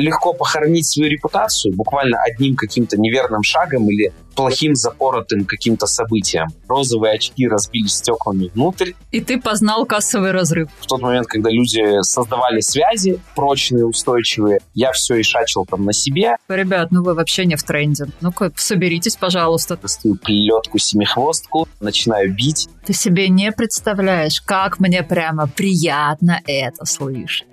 легко похоронить свою репутацию буквально одним каким-то неверным шагом или плохим запоротым каким-то событием. Розовые очки разбились стеклами внутрь. И ты познал кассовый разрыв. В тот момент, когда люди создавали связи прочные, устойчивые, я все и шачил там на себе. Ребят, ну вы вообще не в тренде. Ну-ка, соберитесь, пожалуйста. Достаю плетку-семихвостку, начинаю бить. Ты себе не представляешь, как мне прямо приятно это слышать.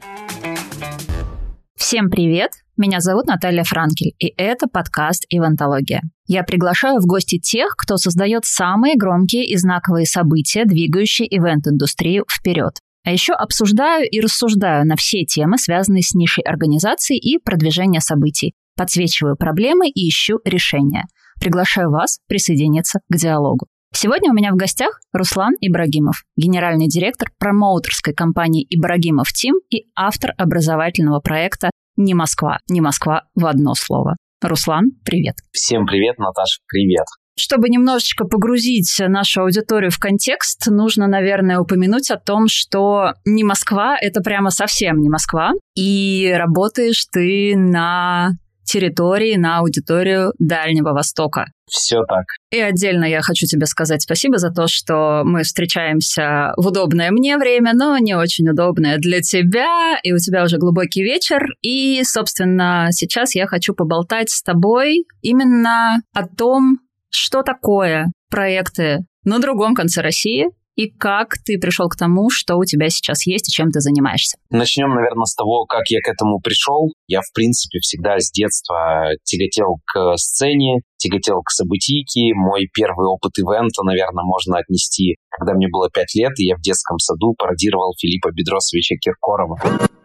Всем привет! Меня зовут Наталья Франкель, и это подкаст «Ивантология». Я приглашаю в гости тех, кто создает самые громкие и знаковые события, двигающие ивент-индустрию вперед. А еще обсуждаю и рассуждаю на все темы, связанные с нишей организации и продвижения событий. Подсвечиваю проблемы и ищу решения. Приглашаю вас присоединиться к диалогу. Сегодня у меня в гостях Руслан Ибрагимов, генеральный директор промоутерской компании «Ибрагимов Тим» и автор образовательного проекта «Не Москва». «Не Москва» в одно слово. Руслан, привет. Всем привет, Наташа, привет. Чтобы немножечко погрузить нашу аудиторию в контекст, нужно, наверное, упомянуть о том, что не Москва — это прямо совсем не Москва, и работаешь ты на территории, на аудиторию Дальнего Востока. Все так. И отдельно я хочу тебе сказать спасибо за то, что мы встречаемся в удобное мне время, но не очень удобное для тебя, и у тебя уже глубокий вечер. И, собственно, сейчас я хочу поболтать с тобой именно о том, что такое проекты на другом конце России, и как ты пришел к тому, что у тебя сейчас есть и чем ты занимаешься? Начнем, наверное, с того, как я к этому пришел. Я, в принципе, всегда с детства тяготел к сцене, тяготел к событийке. Мой первый опыт ивента, наверное, можно отнести, когда мне было пять лет, и я в детском саду пародировал Филиппа Бедросовича Киркорова.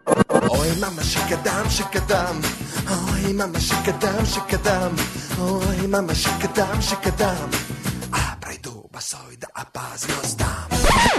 Ой, мама, шикадам, шикадам, ой, мама, шикадам, шикадам, ой, мама, шикадам, шикадам,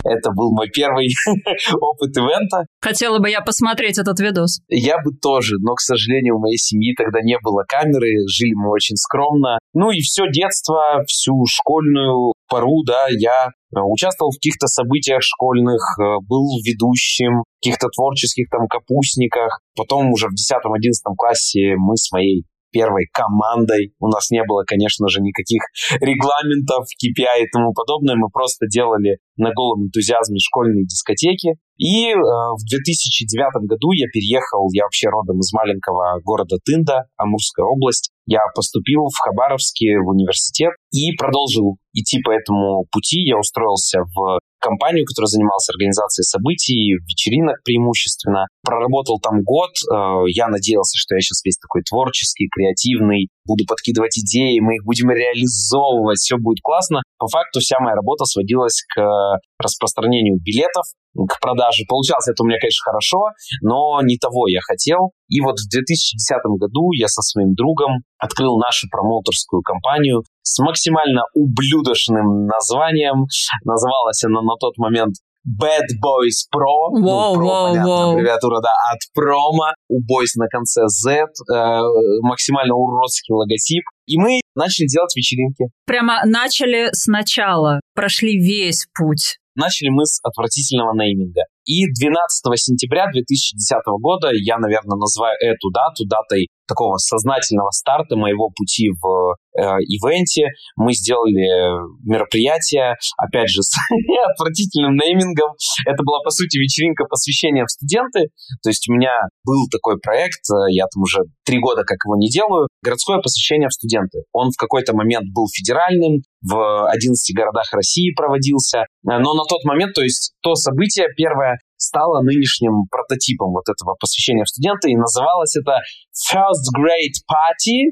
Это был мой первый опыт ивента. Хотела бы я посмотреть этот видос. Я бы тоже, но, к сожалению, у моей семьи тогда не было камеры, жили мы очень скромно. Ну и все детство, всю школьную пору, да, я э, участвовал в каких-то событиях школьных, э, был ведущим, в каких-то творческих там капустниках. Потом уже в 10-11 классе мы с моей первой командой. У нас не было, конечно же, никаких регламентов, KPI и тому подобное. Мы просто делали на голом энтузиазме школьные дискотеки. И э, в 2009 году я переехал, я вообще родом из маленького города Тында, Амурская область. Я поступил в Хабаровске в университет и продолжил идти по этому пути. Я устроился в компанию, которая занималась организацией событий, вечеринок преимущественно. Проработал там год. Э, я надеялся, что я сейчас весь такой творческий, креативный, буду подкидывать идеи, мы их будем реализовывать, все будет классно. По факту вся моя работа сводилась к распространению билетов, к продаже. Получалось это у меня, конечно, хорошо, но не того я хотел. И вот в 2010 году я со своим другом открыл нашу промоутерскую компанию с максимально ублюдочным названием. Называлась она на тот момент Bad Boys Pro. Wow, ну, Pro, wow, понятно, wow. аббревиатура, да, от промо. У Boys на конце Z. Э, максимально уродский логотип. И мы начали делать вечеринки. Прямо начали сначала, прошли весь путь. Начали мы с отвратительного нейминга. И 12 сентября 2010 года я, наверное, называю эту дату датой такого сознательного старта моего пути в э, ивенте. Мы сделали мероприятие, опять же, с отвратительным неймингом. Это была, по сути, вечеринка посвящения в студенты. То есть у меня был такой проект, э, я там уже три года как его не делаю, городское посвящение в студенты. Он в какой-то момент был федеральным, в 11 городах России проводился. Э, но на тот момент, то есть то событие первое, стало нынешним прототипом вот этого посвящения в студенты, и называлось это First Grade Party.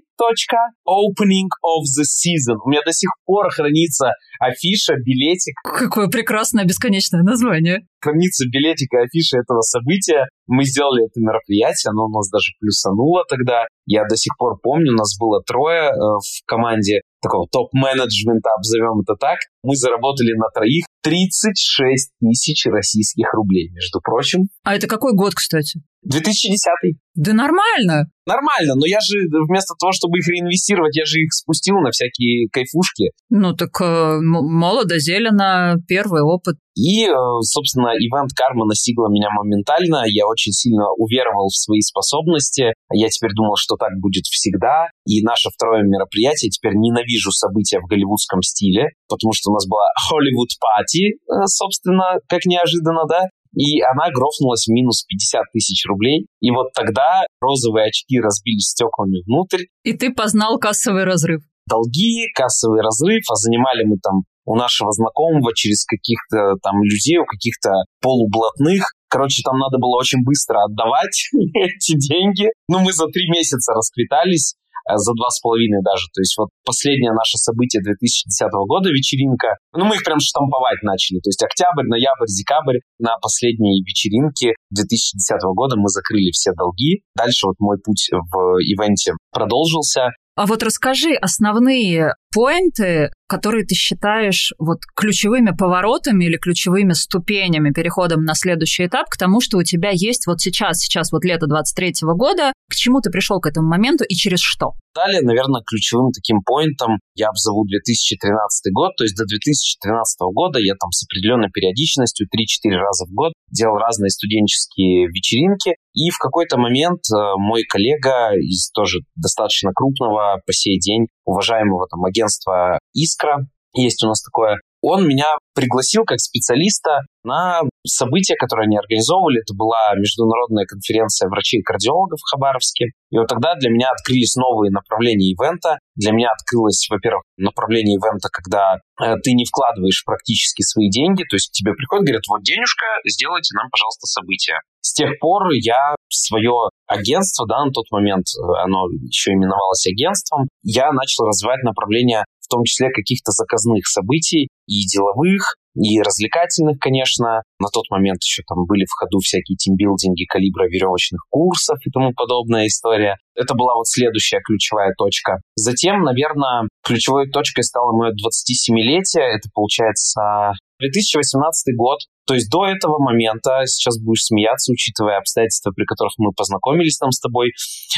Opening of the Season. У меня до сих пор хранится афиша, билетик. Какое прекрасное бесконечное название. Хранится билетик и афиша этого события. Мы сделали это мероприятие, оно у нас даже плюсануло тогда. Я до сих пор помню, у нас было трое э, в команде такого топ-менеджмента, обзовем это так. Мы заработали на троих 36 тысяч российских рублей, между прочим. А это какой год, кстати? 2010. Да нормально. Нормально, но я же вместо того, чтобы их реинвестировать, я же их спустил на всякие кайфушки. Ну так э, молодо, зелено, первый опыт. И, э, собственно, ивент карма настигла меня моментально. Я очень сильно уверовал в свои способности. Я теперь думал, что так будет всегда. И наше второе мероприятие, теперь ненавижу события в голливудском стиле, потому что у нас была Hollywood Party, э, собственно, как неожиданно, да, и она грохнулась в минус 50 тысяч рублей. И вот тогда розовые очки разбились стеклами внутрь. И ты познал кассовый разрыв. Долги, кассовый разрыв, а занимали мы там у нашего знакомого через каких-то там людей, у каких-то полублатных. Короче, там надо было очень быстро отдавать эти деньги. Ну, мы за три месяца расквитались. Э, за два с половиной даже. То есть вот последнее наше событие 2010 года, вечеринка, ну мы их прям штамповать начали. То есть октябрь, ноябрь, декабрь на последней вечеринке 2010 года мы закрыли все долги. Дальше вот мой путь в ивенте продолжился. А вот расскажи основные поинты, которые ты считаешь вот ключевыми поворотами или ключевыми ступенями переходом на следующий этап к тому, что у тебя есть вот сейчас, сейчас вот лето 23 года, к чему ты пришел к этому моменту и через что? Далее, наверное, ключевым таким поинтом я обзову 2013 год, то есть до 2013 года я там с определенной периодичностью 3-4 раза в год делал разные студенческие вечеринки, и в какой-то момент э, мой коллега из тоже достаточно крупного по сей день уважаемого там агентства «Искра», есть у нас такое, он меня пригласил как специалиста на событие, которое они организовывали. Это была международная конференция врачей-кардиологов в Хабаровске. И вот тогда для меня открылись новые направления ивента. Для меня открылось, во-первых, направление ивента, когда э, ты не вкладываешь практически свои деньги, то есть тебе приходят, говорят, вот денежка, сделайте нам, пожалуйста, событие. С тех пор я свое агентство, да, на тот момент э, оно еще именовалось агентством, я начал развивать направление в том числе каких-то заказных событий и деловых, и развлекательных, конечно. На тот момент еще там были в ходу всякие тимбилдинги калибра веревочных курсов и тому подобная история. Это была вот следующая ключевая точка. Затем, наверное, ключевой точкой стало мое 27-летие. Это, получается, 2018 год. То есть до этого момента, сейчас будешь смеяться, учитывая обстоятельства, при которых мы познакомились там с тобой,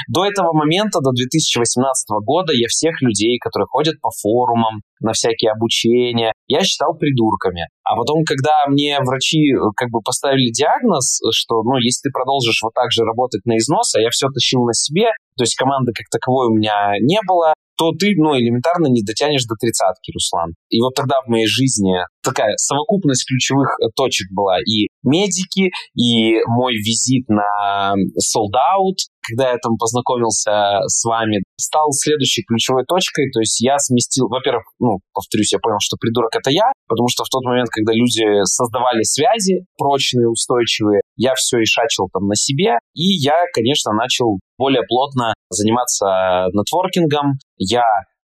до этого момента, до 2018 года, я всех людей, которые ходят по форумам, на всякие обучения, я считал придурками. А потом, когда мне врачи э, как бы поставили диагноз, что, ну, если ты продолжишь вот так же работать на износ, а я все тащил на себе, то есть команды как таковой у меня не было, то ты, ну, элементарно не дотянешь до тридцатки, Руслан. И вот тогда в моей жизни такая совокупность ключевых э, точек была. И медики, и мой визит на Sold Out, когда я там познакомился с вами, стал следующей ключевой точкой. То есть я сместил, во-первых, ну, повторюсь, я понял, что придурок это я, потому что в тот момент, когда люди создавали связи прочные, устойчивые, я все ишачил там на себе. И я, конечно, начал более плотно заниматься нетворкингом. Я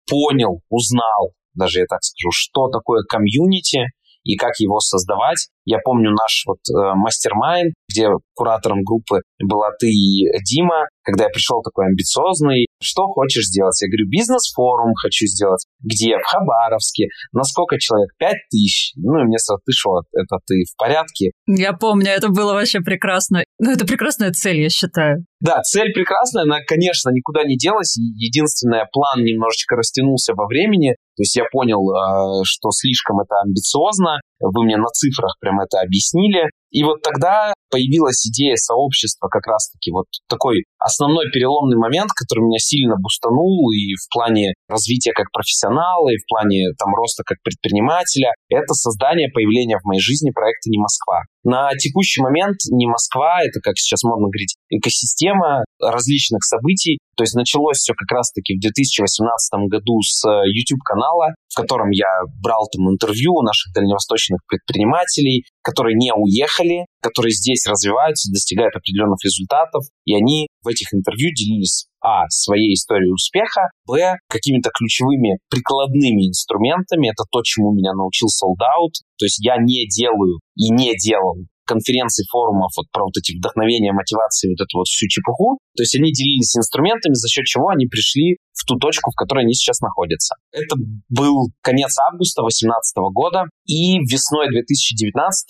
понял, узнал, даже я так скажу, что такое комьюнити, и как его создавать. Я помню наш вот э, mastermind, где куратором группы была ты и Дима, когда я пришел такой амбициозный, что хочешь сделать? Я говорю, бизнес-форум хочу сделать. Где? В Хабаровске. На сколько человек? Пять тысяч. Ну, и мне сразу, ты что, это ты в порядке? Я помню, это было вообще прекрасно. Ну, это прекрасная цель, я считаю. Да, цель прекрасная, она, конечно, никуда не делась. Единственное, план немножечко растянулся во времени. То есть я понял, э, что слишком это амбициозно. Вы мне на цифрах прям это объяснили. И вот тогда появилась идея сообщества как раз-таки вот такой основной переломный момент, который меня сильно бустанул и в плане развития как профессионала, и в плане там роста как предпринимателя. Это создание, появления в моей жизни проекта «Не Москва». На текущий момент «Не Москва» — это, как сейчас модно говорить, экосистема различных событий. То есть началось все как раз-таки в 2018 году с YouTube-канала, в котором я брал там интервью у наших дальневосточных предпринимателей, которые не уехали, которые здесь развиваются, достигают определенных результатов, и они в этих интервью делились а. своей историей успеха, б. какими-то ключевыми прикладными инструментами. Это то, чему меня научил Out. То есть я не делаю и не делал конференций, форумов вот про вот эти вдохновения, мотивации, вот эту вот всю чепуху. То есть они делились инструментами, за счет чего они пришли в ту точку, в которой они сейчас находятся. Это был конец августа 2018 года, и весной 2019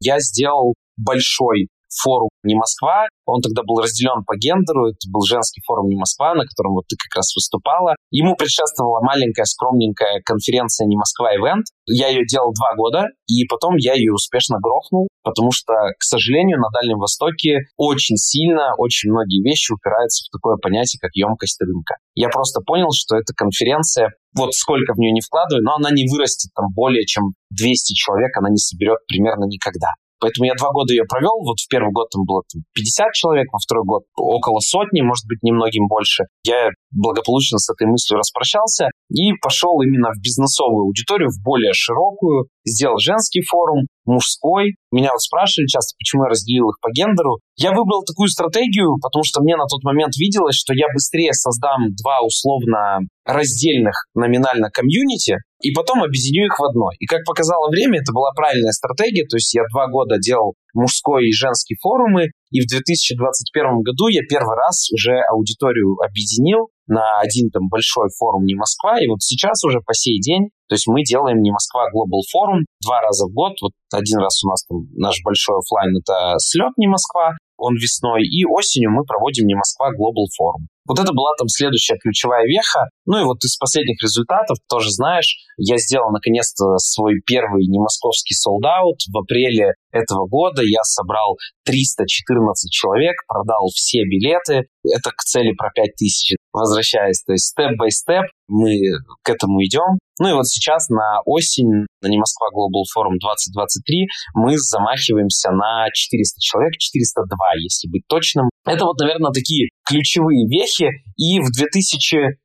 я сделал большой форум «Не Москва». Он тогда был разделен по гендеру. Это был женский форум «Не Москва», на котором вот ты как раз выступала. Ему предшествовала маленькая, скромненькая конференция «Не Москва Ивент». Я ее делал два года, и потом я ее успешно грохнул, потому что, к сожалению, на Дальнем Востоке очень сильно, очень многие вещи упираются в такое понятие, как емкость рынка. Я просто понял, что эта конференция, вот сколько в нее не вкладываю, но она не вырастет там более чем 200 человек, она не соберет примерно никогда. Поэтому я два года ее провел. Вот в первый год там было там, 50 человек, во второй год около сотни, может быть, немногим больше. Я благополучно с этой мыслью распрощался и пошел именно в бизнесовую аудиторию, в более широкую, сделал женский форум, мужской. Меня вот спрашивали часто, почему я разделил их по гендеру. Я выбрал такую стратегию, потому что мне на тот момент виделось, что я быстрее создам два условно раздельных номинально комьюнити, и потом объединю их в одно. И как показало время, это была правильная стратегия, то есть я два года делал мужской и женский форумы, и в 2021 году я первый раз уже аудиторию объединил на один там большой форум «Не Москва», и вот сейчас уже по сей день, то есть мы делаем «Не Москва Глобал Форум» два раза в год, вот один раз у нас там наш большой офлайн это слет «Не Москва», он весной, и осенью мы проводим «Не Москва Глобал Форум». Вот это была там следующая ключевая веха. Ну и вот из последних результатов, тоже знаешь, я сделал наконец-то свой первый не московский солдат. В апреле этого года я собрал 314 человек, продал все билеты. Это к цели про 5000 возвращаясь. То есть степ-бай-степ мы к этому идем. Ну и вот сейчас на осень, на не Москва Global Forum 2023, мы замахиваемся на 400 человек, 402, если быть точным. Это вот, наверное, такие ключевые вехи. И в 2020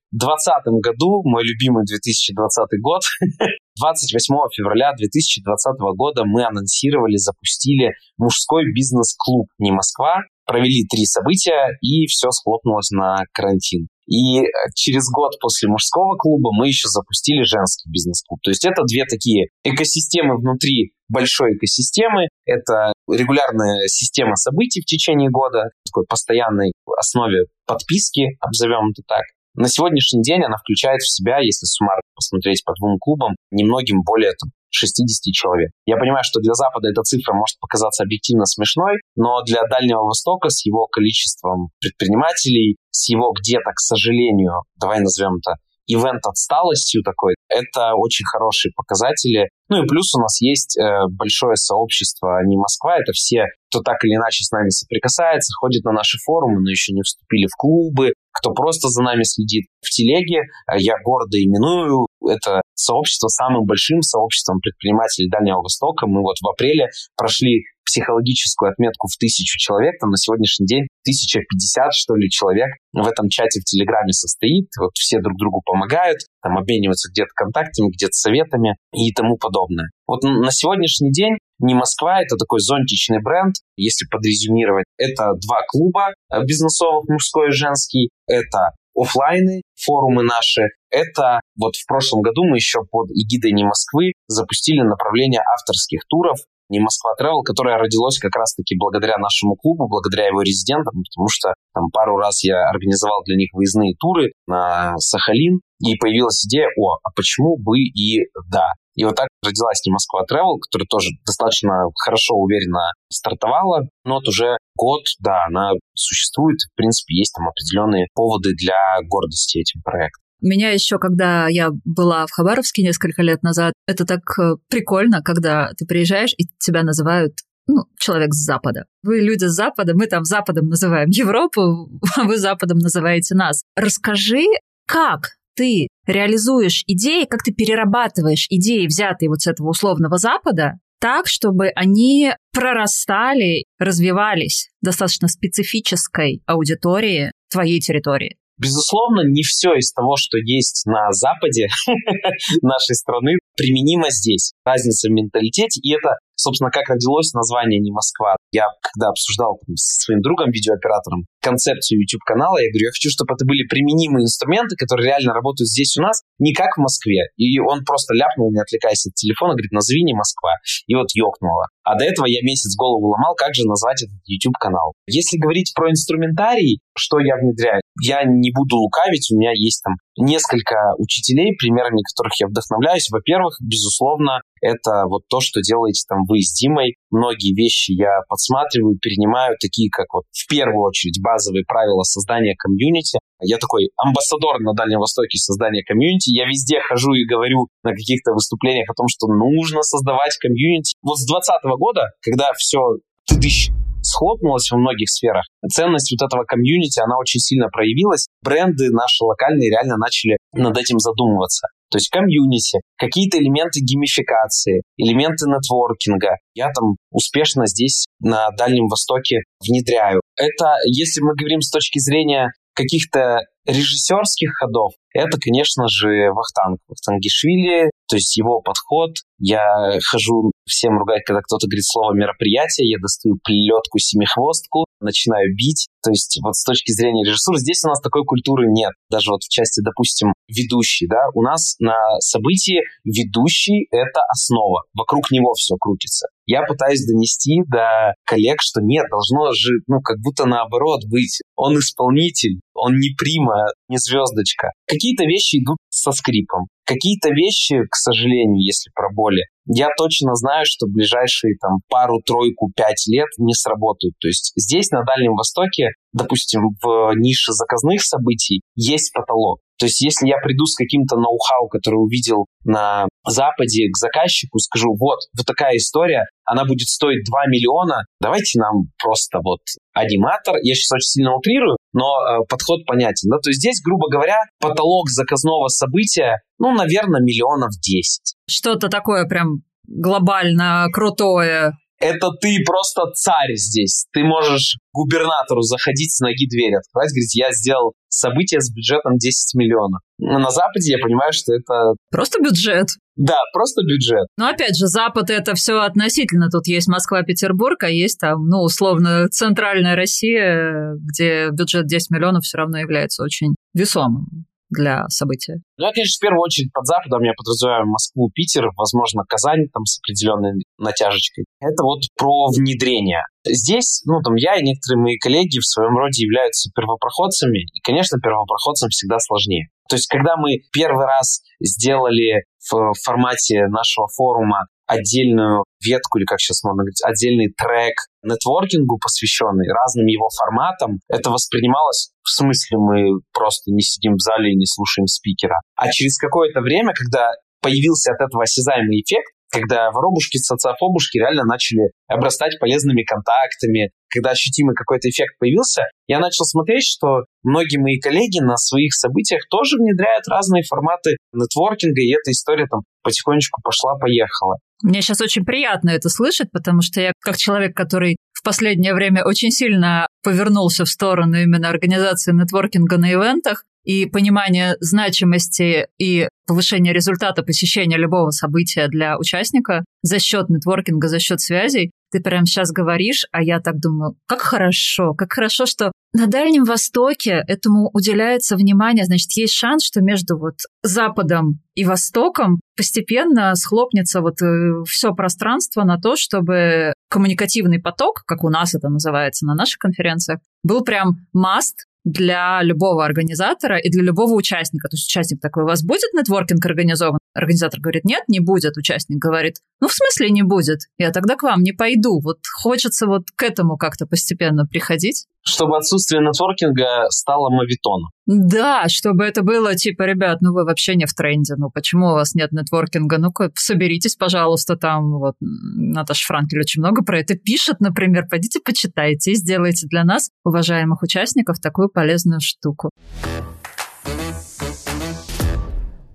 году, мой любимый 2020 год, 28 февраля 2020 года мы анонсировали, запустили мужской бизнес-клуб «Не Москва», провели три события, и все схлопнулось на карантин. И через год после мужского клуба мы еще запустили женский бизнес-клуб. То есть это две такие экосистемы внутри большой экосистемы. Это регулярная система событий в течение года, такой постоянной основе подписки, обзовем это так. На сегодняшний день она включает в себя, если суммарно посмотреть по двум клубам, немногим более там, 60 человек. Я понимаю, что для Запада эта цифра может показаться объективно смешной, но для Дальнего Востока с его количеством предпринимателей, с его где-то, к сожалению, давай назовем это ивент отсталостью такой, это очень хорошие показатели. Ну и плюс у нас есть э, большое сообщество не Москва, это все, кто так или иначе с нами соприкасается, ходит на наши форумы, но еще не вступили в клубы, кто просто за нами следит в телеге. Э, я гордо именую это сообщество самым большим сообществом предпринимателей Дальнего Востока. Мы вот в апреле прошли психологическую отметку в тысячу человек, там на сегодняшний день 1050, что ли, человек в этом чате в Телеграме состоит, вот все друг другу помогают, там обмениваются где-то контактами, где-то советами и тому подобное. Вот на сегодняшний день не Москва, это такой зонтичный бренд, если подрезюмировать. Это два клуба э, бизнесовых, мужской и женский. Это офлайны, форумы наши. Это вот в прошлом году мы еще под эгидой не Москвы запустили направление авторских туров не Москва Travel, которое родилось как раз-таки благодаря нашему клубу, благодаря его резидентам, потому что там пару раз я организовал для них выездные туры на Сахалин, и появилась идея, о, а почему бы и да. И вот так родилась не Москва Travel, которая тоже достаточно хорошо, уверенно стартовала. Но вот уже год, да, она существует. В принципе, есть там определенные поводы для гордости этим проектом. Меня еще, когда я была в Хабаровске несколько лет назад, это так э, прикольно, когда ты приезжаешь и тебя называют ну, человек с Запада. Вы люди с Запада, мы там Западом называем Европу, а вы Западом называете нас. Расскажи, как ты реализуешь идеи, как ты перерабатываешь идеи, взятые вот с этого условного Запада, так, чтобы они прорастали, развивались достаточно специфической аудитории твоей территории. Безусловно, не все из того, что есть на западе нашей страны, применимо здесь. Разница в менталитете, и это собственно, как родилось название «Не Москва». Я, когда обсуждал там, со своим другом, видеооператором, концепцию YouTube-канала, я говорю, я хочу, чтобы это были применимые инструменты, которые реально работают здесь у нас, не как в Москве. И он просто ляпнул, не отвлекаясь от телефона, говорит, назови «Не Москва». И вот ёкнуло. А до этого я месяц голову ломал, как же назвать этот YouTube-канал. Если говорить про инструментарий, что я внедряю, я не буду лукавить, у меня есть там несколько учителей, примерами которых я вдохновляюсь. Во-первых, безусловно, это вот то, что делаете там вы с Димой. Многие вещи я подсматриваю, перенимаю, такие как вот в первую очередь базовые правила создания комьюнити. Я такой амбассадор на Дальнем Востоке создания комьюнити. Я везде хожу и говорю на каких-то выступлениях о том, что нужно создавать комьюнити. Вот с 2020 года, когда все тыдыщ схлопнулось во многих сферах. Ценность вот этого комьюнити, она очень сильно проявилась. Бренды наши локальные реально начали над этим задумываться. То есть комьюнити, какие-то элементы геймификации, элементы нетворкинга. Я там успешно здесь на Дальнем Востоке внедряю. Это, если мы говорим с точки зрения каких-то режиссерских ходов, это, конечно же, Вахтанг. Вахтангишвили, то есть его подход. Я хожу всем ругать, когда кто-то говорит слово мероприятие, я достаю плетку семихвостку, начинаю бить. То есть вот с точки зрения режиссуры здесь у нас такой культуры нет. Даже вот в части, допустим, ведущий, да, у нас на событии ведущий — это основа. Вокруг него все крутится. Я пытаюсь донести до коллег, что нет, должно же, ну, как будто наоборот быть. Он исполнитель, он не прима, не звездочка. Какие-то вещи идут со скрипом. Какие-то вещи, к сожалению, если про боли, я точно знаю, что ближайшие там пару, тройку, пять лет не сработают. То есть здесь, на Дальнем Востоке, допустим, в нише заказных событий есть потолок. То есть если я приду с каким-то ноу-хау, который увидел на Западе к заказчику, скажу, вот, вот такая история, она будет стоить 2 миллиона, давайте нам просто вот аниматор, я сейчас очень сильно утрирую, но э, подход понятен. Да? То есть здесь, грубо говоря, потолок заказного события, ну, наверное, миллионов 10. Что-то такое прям глобально крутое. Это ты просто царь здесь. Ты можешь губернатору заходить с ноги дверь открывать, говорить, я сделал событие с бюджетом 10 миллионов. Но на Западе я понимаю, что это... Просто бюджет. Да, просто бюджет. Но опять же, Запад это все относительно. Тут есть Москва, Петербург, а есть там, ну, условно, центральная Россия, где бюджет 10 миллионов все равно является очень весомым для события? Ну, я, конечно, в первую очередь под Западом я подразумеваю Москву, Питер, возможно, Казань там с определенной натяжечкой. Это вот про внедрение. Здесь, ну, там, я и некоторые мои коллеги в своем роде являются первопроходцами, и, конечно, первопроходцам всегда сложнее. То есть, когда мы первый раз сделали в формате нашего форума отдельную ветку, или как сейчас можно говорить, отдельный трек нетворкингу, посвященный разным его форматам, это воспринималось в смысле мы просто не сидим в зале и не слушаем спикера. А через какое-то время, когда появился от этого осязаемый эффект, когда воробушки, социофобушки реально начали обрастать полезными контактами, когда ощутимый какой-то эффект появился, я начал смотреть, что многие мои коллеги на своих событиях тоже внедряют разные форматы нетворкинга, и эта история там потихонечку пошла-поехала. Мне сейчас очень приятно это слышать, потому что я как человек, который в последнее время очень сильно повернулся в сторону именно организации нетворкинга на ивентах, и понимание значимости и повышения результата посещения любого события для участника за счет нетворкинга, за счет связей, ты прямо сейчас говоришь, а я так думаю, как хорошо, как хорошо, что на Дальнем Востоке этому уделяется внимание, значит, есть шанс, что между вот Западом и Востоком постепенно схлопнется вот э, все пространство на то, чтобы коммуникативный поток, как у нас это называется на наших конференциях, был прям маст для любого организатора и для любого участника. То есть участник такой, у вас будет нетворкинг организован? Организатор говорит, нет, не будет. Участник говорит, ну, в смысле не будет? Я тогда к вам не пойду. Вот хочется вот к этому как-то постепенно приходить. Чтобы отсутствие нетворкинга стало мавитоном. Да, чтобы это было типа, ребят, ну вы вообще не в тренде, ну почему у вас нет нетворкинга? Ну-ка, соберитесь, пожалуйста, там вот Наташа Франкель очень много про это пишет, например, пойдите почитайте и сделайте для нас, уважаемых участников, такую полезную штуку.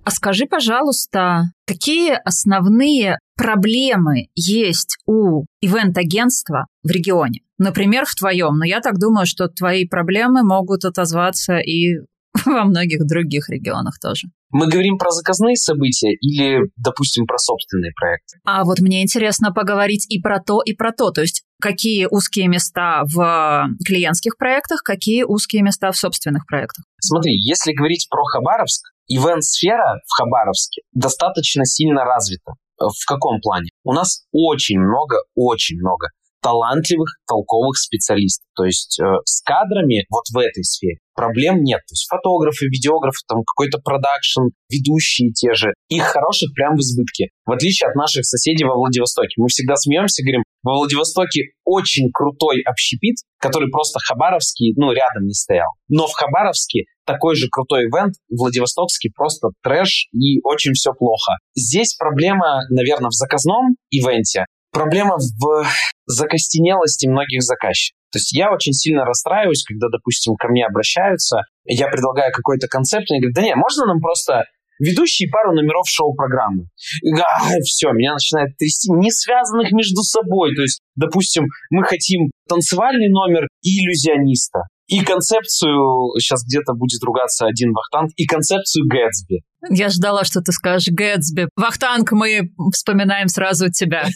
А скажи, пожалуйста, какие основные проблемы есть у ивент-агентства в регионе? Например, в твоем. Но я так думаю, что твои проблемы могут отозваться и во многих других регионах тоже. Мы говорим про заказные события или, допустим, про собственные проекты? А вот мне интересно поговорить и про то, и про то. То есть какие узкие места в клиентских проектах, какие узкие места в собственных проектах? Смотри, если говорить про Хабаровск, ивент-сфера в Хабаровске достаточно сильно развита. В каком плане? У нас очень много, очень много талантливых, толковых специалистов. То есть э, с кадрами вот в этой сфере проблем нет. То есть фотографы, видеографы, там какой-то продакшн, ведущие те же. Их хороших прям в избытке. В отличие от наших соседей во Владивостоке. Мы всегда смеемся, говорим, во Владивостоке очень крутой общепит, который просто хабаровский, ну, рядом не стоял. Но в Хабаровске такой же крутой ивент, Владивостокский просто трэш и очень все плохо. Здесь проблема, наверное, в заказном ивенте, проблема в закостенелости многих заказчиков. То есть я очень сильно расстраиваюсь, когда, допустим, ко мне обращаются, я предлагаю какой-то концепт, и они говорят, да нет, можно нам просто ведущие пару номеров шоу-программы. А, все, меня начинает трясти, не связанных между собой. То есть, допустим, мы хотим танцевальный номер иллюзиониста. И концепцию, сейчас где-то будет ругаться один Вахтанг, и концепцию Гэтсби. Я ждала, что ты скажешь Гэтсби. Вахтанг, мы вспоминаем сразу тебя.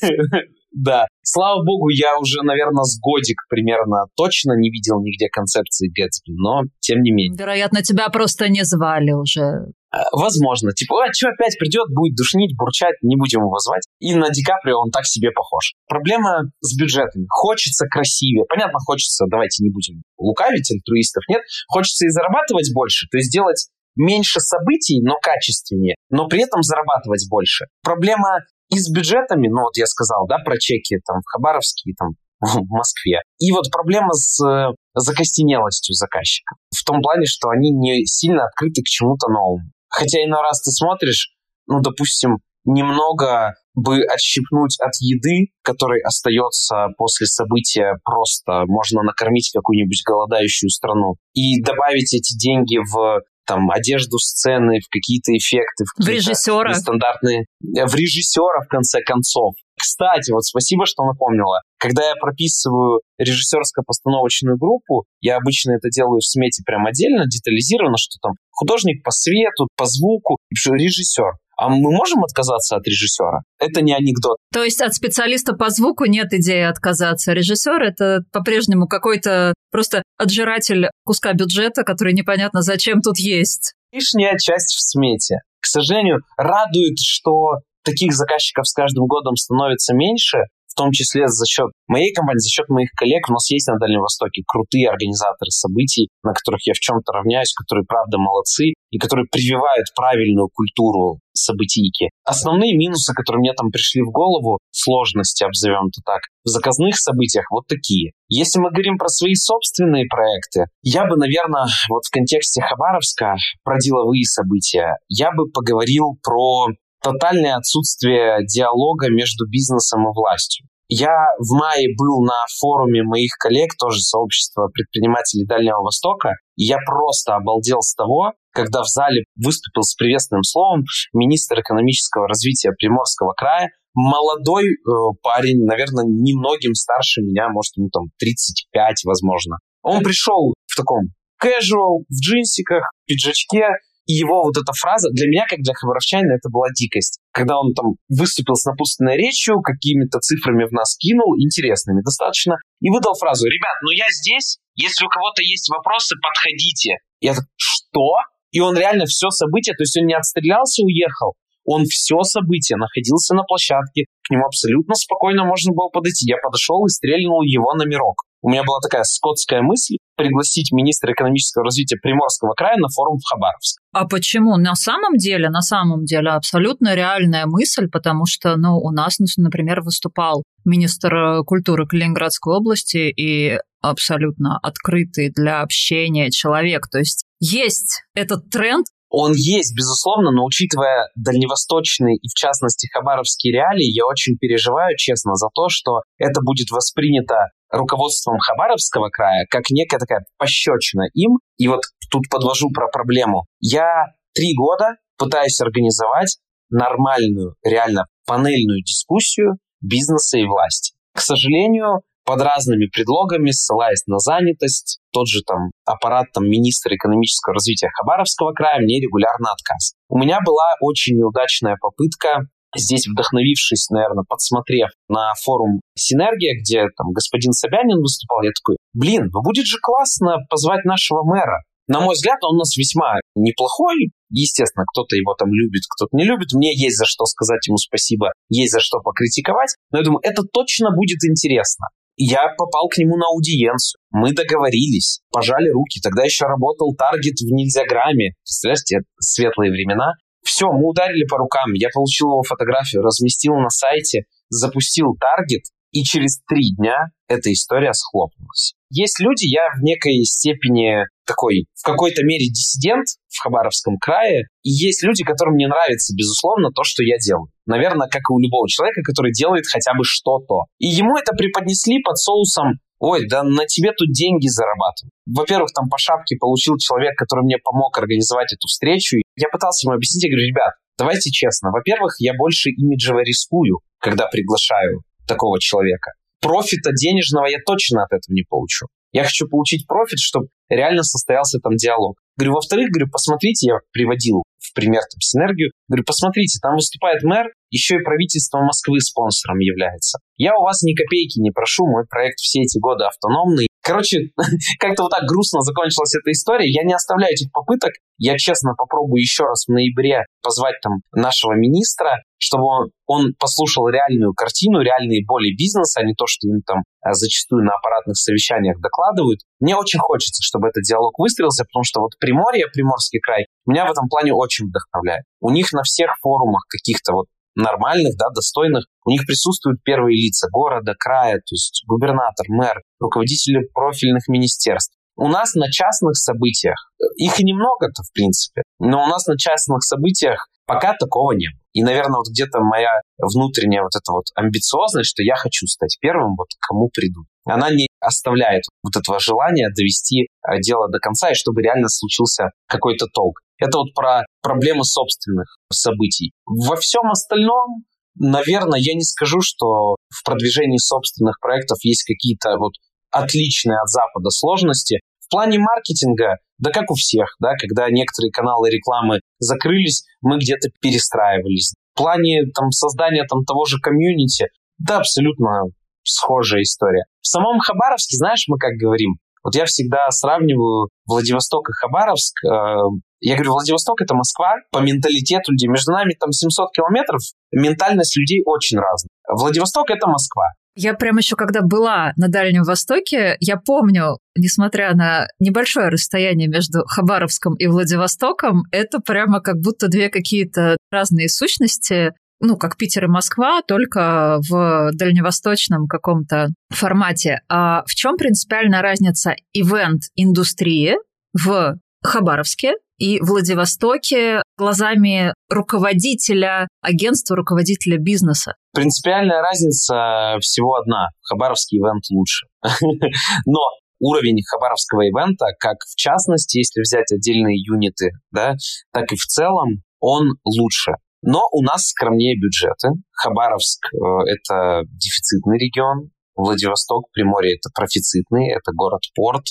Да. Слава богу, я уже, наверное, с годик примерно точно не видел нигде концепции Гэтсби, но тем не менее. Вероятно, тебя просто не звали уже. А, возможно. Типа, а что опять придет, будет душнить, бурчать, не будем его звать. И на Ди Каприо он так себе похож. Проблема с бюджетами. Хочется красивее. Понятно, хочется, давайте не будем лукавить, альтруистов нет. Хочется и зарабатывать больше, то есть делать меньше событий, но качественнее, но при этом зарабатывать больше. Проблема и с бюджетами, ну вот я сказал, да, про чеки там в Хабаровске, там в Москве. И вот проблема с э, закостенелостью заказчика. В том плане, что они не сильно открыты к чему-то новому. Хотя иной раз ты смотришь, ну, допустим, немного бы отщипнуть от еды, которой остается после события просто можно накормить какую-нибудь голодающую страну, и добавить эти деньги в там, одежду сцены, в какие-то эффекты, в, в режиссера. стандартные... Э, в режиссера, в конце концов. Кстати, вот спасибо, что напомнила. Когда я прописываю режиссерско-постановочную группу, я обычно это делаю в смете прям отдельно, детализированно, что там художник по свету, по звуку, режиссер. А мы можем отказаться от режиссера? Это не анекдот. То есть от специалиста по звуку нет идеи отказаться. Режиссер это по-прежнему какой-то просто отжиратель куска бюджета, который непонятно зачем тут есть. Лишняя часть в смете. К сожалению, радует, что таких заказчиков с каждым годом становится меньше, в том числе за счет моей компании, за счет моих коллег. У нас есть на Дальнем Востоке крутые организаторы событий, на которых я в чем-то равняюсь, которые, правда, молодцы и которые прививают правильную культуру событийки. Основные минусы, которые мне там пришли в голову, сложности, обзовем это так, в заказных событиях вот такие. Если мы говорим про свои собственные проекты, я бы, наверное, вот в контексте Хабаровска про деловые события, я бы поговорил про тотальное отсутствие диалога между бизнесом и властью. Я в мае был на форуме моих коллег, тоже сообщества предпринимателей Дальнего Востока, и я просто обалдел с того, когда в зале выступил с приветственным словом министр экономического развития Приморского края, молодой э, парень, наверное, немногим старше меня, может, ему там 35, возможно. Он пришел в таком casual, в джинсиках, пиджачке, и его вот эта фраза, для меня, как для хабаровчанина, это была дикость. Когда он там выступил с напутственной речью, какими-то цифрами в нас кинул, интересными достаточно, и выдал фразу «Ребят, ну я здесь, если у кого-то есть вопросы, подходите». Я так «Что?» И он реально все событие, то есть он не отстрелялся, уехал, он все событие находился на площадке, к нему абсолютно спокойно можно было подойти. Я подошел и стрельнул его номерок. У меня была такая скотская мысль пригласить министра экономического развития Приморского края на форум в Хабаровск. А почему? На самом деле, на самом деле, абсолютно реальная мысль, потому что, ну, у нас, например, выступал министр культуры Калининградской области и абсолютно открытый для общения человек. То есть есть этот тренд, он есть, безусловно, но учитывая дальневосточные и, в частности, хабаровские реалии, я очень переживаю, честно, за то, что это будет воспринято руководством Хабаровского края как некая такая пощечина им. И вот тут подвожу про проблему. Я три года пытаюсь организовать нормальную, реально панельную дискуссию бизнеса и власти. К сожалению, под разными предлогами, ссылаясь на занятость, тот же там аппарат там, министра экономического развития Хабаровского края мне регулярно отказ. У меня была очень неудачная попытка здесь вдохновившись, наверное, подсмотрев на форум «Синергия», где там господин Собянин выступал, я такой, блин, ну будет же классно позвать нашего мэра. На мой взгляд, он у нас весьма неплохой. Естественно, кто-то его там любит, кто-то не любит. Мне есть за что сказать ему спасибо, есть за что покритиковать. Но я думаю, это точно будет интересно. Я попал к нему на аудиенцию. Мы договорились, пожали руки. Тогда еще работал таргет в Нельзяграмме. Представляете, светлые времена. Все, мы ударили по рукам. Я получил его фотографию, разместил на сайте, запустил таргет, и через три дня эта история схлопнулась. Есть люди, я в некой степени такой, в какой-то мере диссидент в Хабаровском крае, и есть люди, которым не нравится, безусловно, то, что я делаю. Наверное, как и у любого человека, который делает хотя бы что-то. И ему это преподнесли под соусом Ой, да на тебе тут деньги зарабатывают. Во-первых, там по шапке получил человек, который мне помог организовать эту встречу. Я пытался ему объяснить, я говорю, ребят, давайте честно. Во-первых, я больше имиджево рискую, когда приглашаю такого человека. Профита денежного я точно от этого не получу. Я хочу получить профит, чтобы реально состоялся там диалог. Говорю, во-вторых, говорю, посмотрите, я приводил в пример там, синергию, говорю, посмотрите, там выступает мэр, еще и правительство Москвы спонсором является. Я у вас ни копейки не прошу, мой проект все эти годы автономный. Короче, как-то вот так грустно закончилась эта история. Я не оставляю этих попыток. Я честно попробую еще раз в ноябре позвать там нашего министра, чтобы он, он послушал реальную картину, реальные боли бизнеса, а не то, что им там а, зачастую на аппаратных совещаниях докладывают. Мне очень хочется, чтобы этот диалог выстроился, потому что вот Приморье, Приморский край, меня в этом плане очень вдохновляет. У них на всех форумах каких-то вот нормальных, да, достойных, у них присутствуют первые лица города, края, то есть губернатор, мэр, руководители профильных министерств. У нас на частных событиях, их и немного-то, в принципе, но у нас на частных событиях пока такого не было. И, наверное, вот где-то моя внутренняя вот эта вот амбициозность, что я хочу стать первым, вот кому приду. Она не оставляет вот этого желания довести э, дело до конца, и чтобы реально случился какой-то толк. Это вот про проблемы собственных событий. Во всем остальном, наверное, я не скажу, что в продвижении собственных проектов есть какие-то вот отличные от Запада сложности. В плане маркетинга, да как у всех, да, когда некоторые каналы рекламы закрылись, мы где-то перестраивались. В плане там, создания там, того же комьюнити, да, абсолютно схожая история. В самом Хабаровске, знаешь, мы как говорим, вот я всегда сравниваю Владивосток и Хабаровск. Э, я говорю, Владивосток — это Москва по менталитету людей. Между нами там 700 километров, ментальность людей очень разная. Владивосток — это Москва. Я прям еще когда была на Дальнем Востоке, я помню, несмотря на небольшое расстояние между Хабаровском и Владивостоком, это прямо как будто две какие-то разные сущности, ну, как Питер и Москва, только в дальневосточном каком-то формате. А в чем принципиальная разница ивент-индустрии в Хабаровске и Владивостоке глазами руководителя агентства, руководителя бизнеса? Принципиальная разница всего одна. Хабаровский ивент лучше. Но уровень хабаровского ивента, как в частности, если взять отдельные юниты, да, так и в целом, он лучше. Но у нас скромнее бюджеты. Хабаровск э, — это дефицитный регион, Владивосток, Приморье — это профицитный, это город-порт.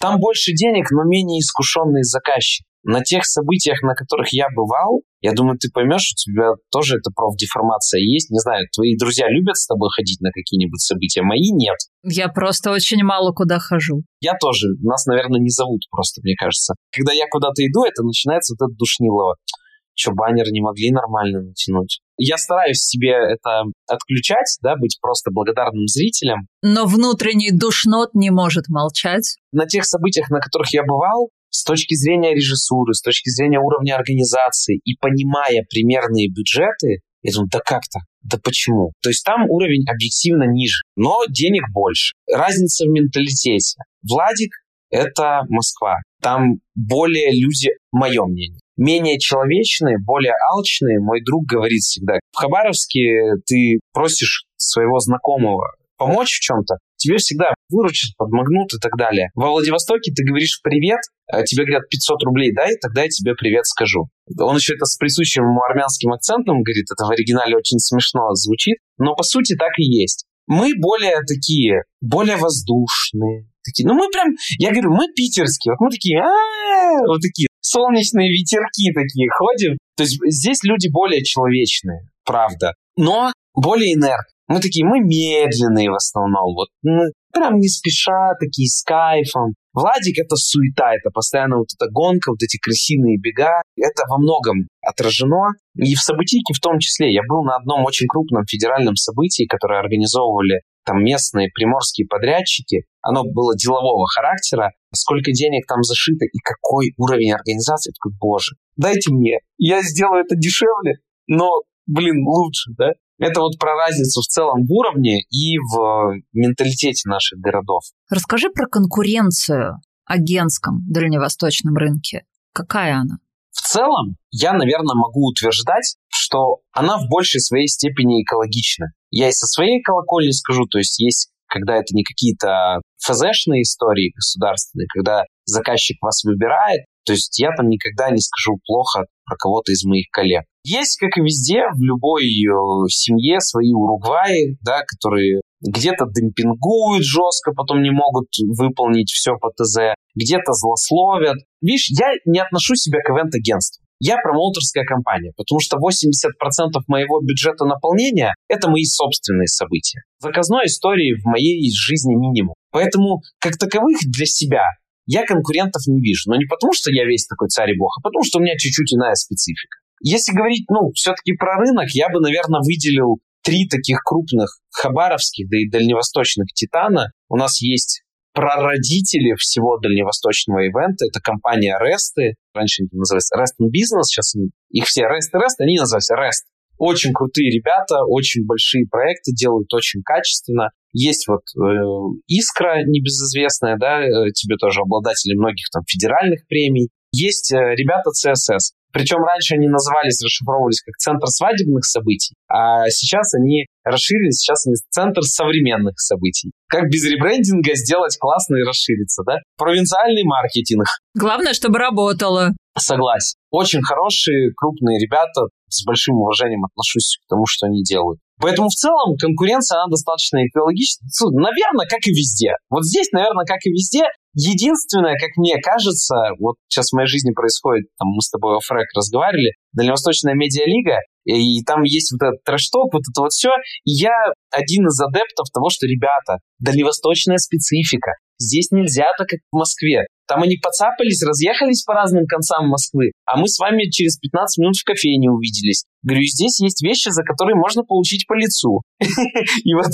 Там больше денег, но менее искушенные заказчики. На тех событиях, на которых я бывал, я думаю, ты поймешь, у тебя тоже эта профдеформация есть. Не знаю, твои друзья любят с тобой ходить на какие-нибудь события, мои нет. Я просто очень мало куда хожу. Я тоже. Нас, наверное, не зовут просто, мне кажется. Когда я куда-то иду, это начинается вот это душнилово что баннер не могли нормально натянуть. Я стараюсь себе это отключать, да, быть просто благодарным зрителем. Но внутренний душнот не может молчать. На тех событиях, на которых я бывал, с точки зрения режиссуры, с точки зрения уровня организации и понимая примерные бюджеты, я думаю, да как-то, да почему? То есть там уровень объективно ниже, но денег больше. Разница в менталитете. Владик — это Москва. Там более люди, мое мнение, менее человечные, более алчные. Мой друг говорит всегда, в Хабаровске ты просишь своего знакомого помочь в чем-то, тебе всегда выручат, подмогнут и так далее. Во Владивостоке ты говоришь «привет», а тебе говорят 500 рублей дай, тогда я тебе привет скажу. Он еще это с присущим ему армянским акцентом говорит, это в оригинале очень смешно звучит, но по сути так и есть. Мы более такие, более воздушные, такие. Ну, мы прям, я говорю, мы питерские, вот мы такие, вот такие солнечные ветерки такие ходим. То есть здесь люди более человечные, правда, но более энергичные. Мы такие, мы медленные в основном, вот мы прям не спеша, такие с кайфом. Владик — это суета, это постоянно вот эта гонка, вот эти крысиные бега. Это во многом отражено. И в событийке в том числе. Я был на одном очень крупном федеральном событии, которое организовывали там местные приморские подрядчики, оно было делового характера, сколько денег там зашито и какой уровень организации. Я такой, боже, дайте мне, я сделаю это дешевле, но, блин, лучше, да? Это вот про разницу в целом в уровне и в менталитете наших городов. Расскажи про конкуренцию о генском дальневосточном рынке. Какая она? В целом, я, наверное, могу утверждать, что она в большей своей степени экологична. Я и со своей колокольни скажу, то есть есть когда это не какие-то ФЗшные истории государственные, когда заказчик вас выбирает, то есть я там никогда не скажу плохо про кого-то из моих коллег. Есть, как и везде, в любой э, семье свои Уругваи, да, которые где-то демпингуют жестко, потом не могут выполнить все по ТЗ, где-то злословят. Видишь, я не отношу себя к ивент-агентству. Я промоутерская компания, потому что 80% моего бюджета наполнения – это мои собственные события. Заказной истории в моей жизни минимум. Поэтому, как таковых для себя, я конкурентов не вижу. Но не потому, что я весь такой царь и бог, а потому, что у меня чуть-чуть иная специфика. Если говорить, ну, все-таки про рынок, я бы, наверное, выделил три таких крупных хабаровских, да и дальневосточных титана. У нас есть прародители всего дальневосточного ивента. Это компания Resty. Раньше они назывались Rest Business, сейчас их все Rest и Rest, они называются Rest. Очень крутые ребята, очень большие проекты делают, очень качественно. Есть вот э, Искра небезызвестная, да, э, тебе тоже обладатели многих там федеральных премий. Есть э, ребята CSS. Причем раньше они назывались, расшифровывались как Центр свадебных событий, а сейчас они расширились, сейчас они Центр современных событий. Как без ребрендинга сделать классно и расшириться, да? Провинциальный маркетинг. Главное, чтобы работало. Согласен. Очень хорошие, крупные ребята, с большим уважением отношусь к тому, что они делают. Поэтому в целом конкуренция, она достаточно экологична. Наверное, как и везде. Вот здесь, наверное, как и везде, Единственное, как мне кажется, вот сейчас в моей жизни происходит, там мы с тобой о Фрэк разговаривали, Дальневосточная медиалига, и там есть вот этот трэшток, вот это вот все. И я один из адептов того, что, ребята, дальневосточная специфика. Здесь нельзя так, как в Москве. Там они поцапались, разъехались по разным концам Москвы, а мы с вами через 15 минут в кофейне увиделись. Говорю, здесь есть вещи, за которые можно получить по лицу. И вот,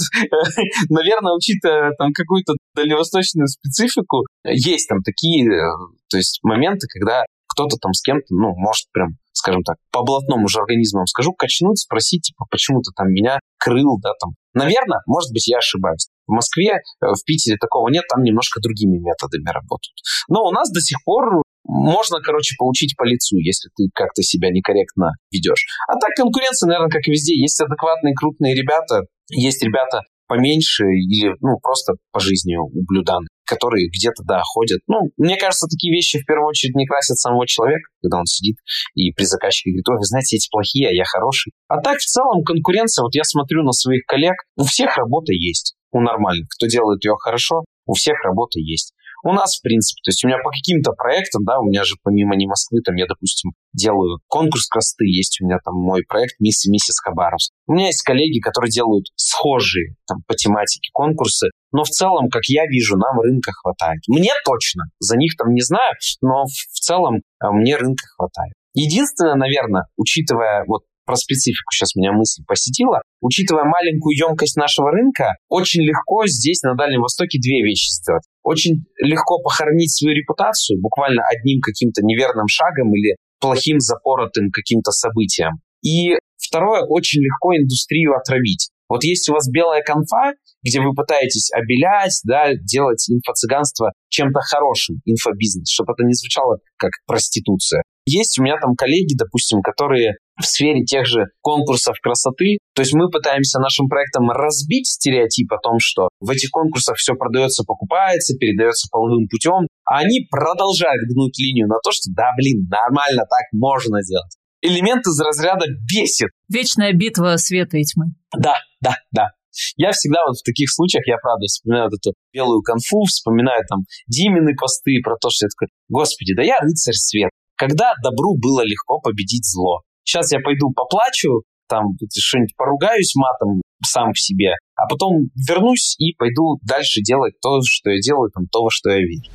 наверное, учитывая там какую-то дальневосточную специфику, есть там такие, э, то есть моменты, когда кто-то там с кем-то, ну, может прям, скажем так, по блатному же организму скажу, качнуть, спросить, типа, почему ты там меня крыл, да, там. Наверное, может быть, я ошибаюсь. В Москве, э, в Питере такого нет, там немножко другими методами работают. Но у нас до сих пор можно, короче, получить по лицу, если ты как-то себя некорректно ведешь. А так конкуренция, наверное, как и везде. Есть адекватные крупные ребята, есть ребята поменьше или, ну, просто по жизни ублюданы, которые где-то, да, ходят. Ну, мне кажется, такие вещи в первую очередь не красят самого человека, когда он сидит и при заказчике говорит, ой, вы знаете, эти плохие, а я хороший. А так, в целом, конкуренция, вот я смотрю на своих коллег, у всех работа есть, у нормальных. Кто делает ее хорошо, у всех работа есть. У нас, в принципе, то есть у меня по каким-то проектам, да, у меня же помимо не Москвы, там я, допустим, делаю конкурс красоты, есть у меня там мой проект «Мисс и миссис Хабаровск». У меня есть коллеги, которые делают схожие там по тематике конкурсы, но в целом, как я вижу, нам рынка хватает. Мне точно, за них там не знаю, но в целом а, мне рынка хватает. Единственное, наверное, учитывая вот про специфику сейчас меня мысль посетила. Учитывая маленькую емкость нашего рынка, очень легко здесь, на Дальнем Востоке, две вещи сделать. Очень легко похоронить свою репутацию буквально одним каким-то неверным шагом или плохим запоротым каким-то событием. И второе, очень легко индустрию отравить. Вот есть у вас белая конфа, где вы пытаетесь обелять, да, делать инфо-цыганство чем-то хорошим, инфобизнес, чтобы это не звучало как проституция. Есть у меня там коллеги, допустим, которые в сфере тех же конкурсов красоты. То есть мы пытаемся нашим проектом разбить стереотип о том, что в этих конкурсах все продается, покупается, передается половым путем, а они продолжают гнуть линию на то, что да, блин, нормально так можно делать. Элемент из разряда бесит. Вечная битва света и тьмы. Да, да, да. Я всегда вот в таких случаях, я правда вспоминаю вот эту белую конфу, вспоминаю там Димины посты про то, что я такой, господи, да я рыцарь света. Когда добру было легко победить зло. Сейчас я пойду поплачу, там что-нибудь поругаюсь матом сам в себе, а потом вернусь и пойду дальше делать то, что я делаю, там, то, во что я верю.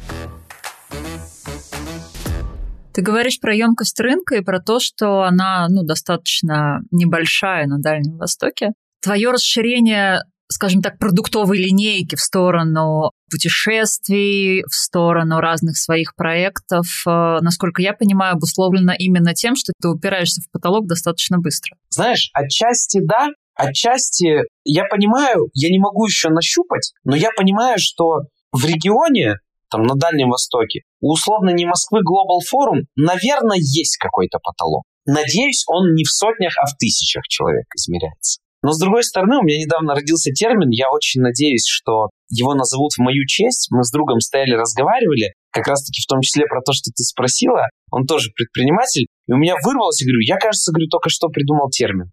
Ты говоришь про емкость рынка и про то, что она ну, достаточно небольшая на Дальнем Востоке. Твое расширение скажем так, продуктовой линейки в сторону путешествий, в сторону разных своих проектов, э, насколько я понимаю, обусловлено именно тем, что ты упираешься в потолок достаточно быстро. Знаешь, отчасти да, отчасти я понимаю, я не могу еще нащупать, но я понимаю, что в регионе, там на Дальнем Востоке, условно не Москвы Global Forum, наверное, есть какой-то потолок. Надеюсь, он не в сотнях, а в тысячах человек измеряется. Но с другой стороны, у меня недавно родился термин, я очень надеюсь, что его назовут в мою честь. Мы с другом стояли, разговаривали, как раз-таки в том числе про то, что ты спросила. Он тоже предприниматель. И у меня вырвалось, я говорю, я, кажется, говорю, только что придумал термин.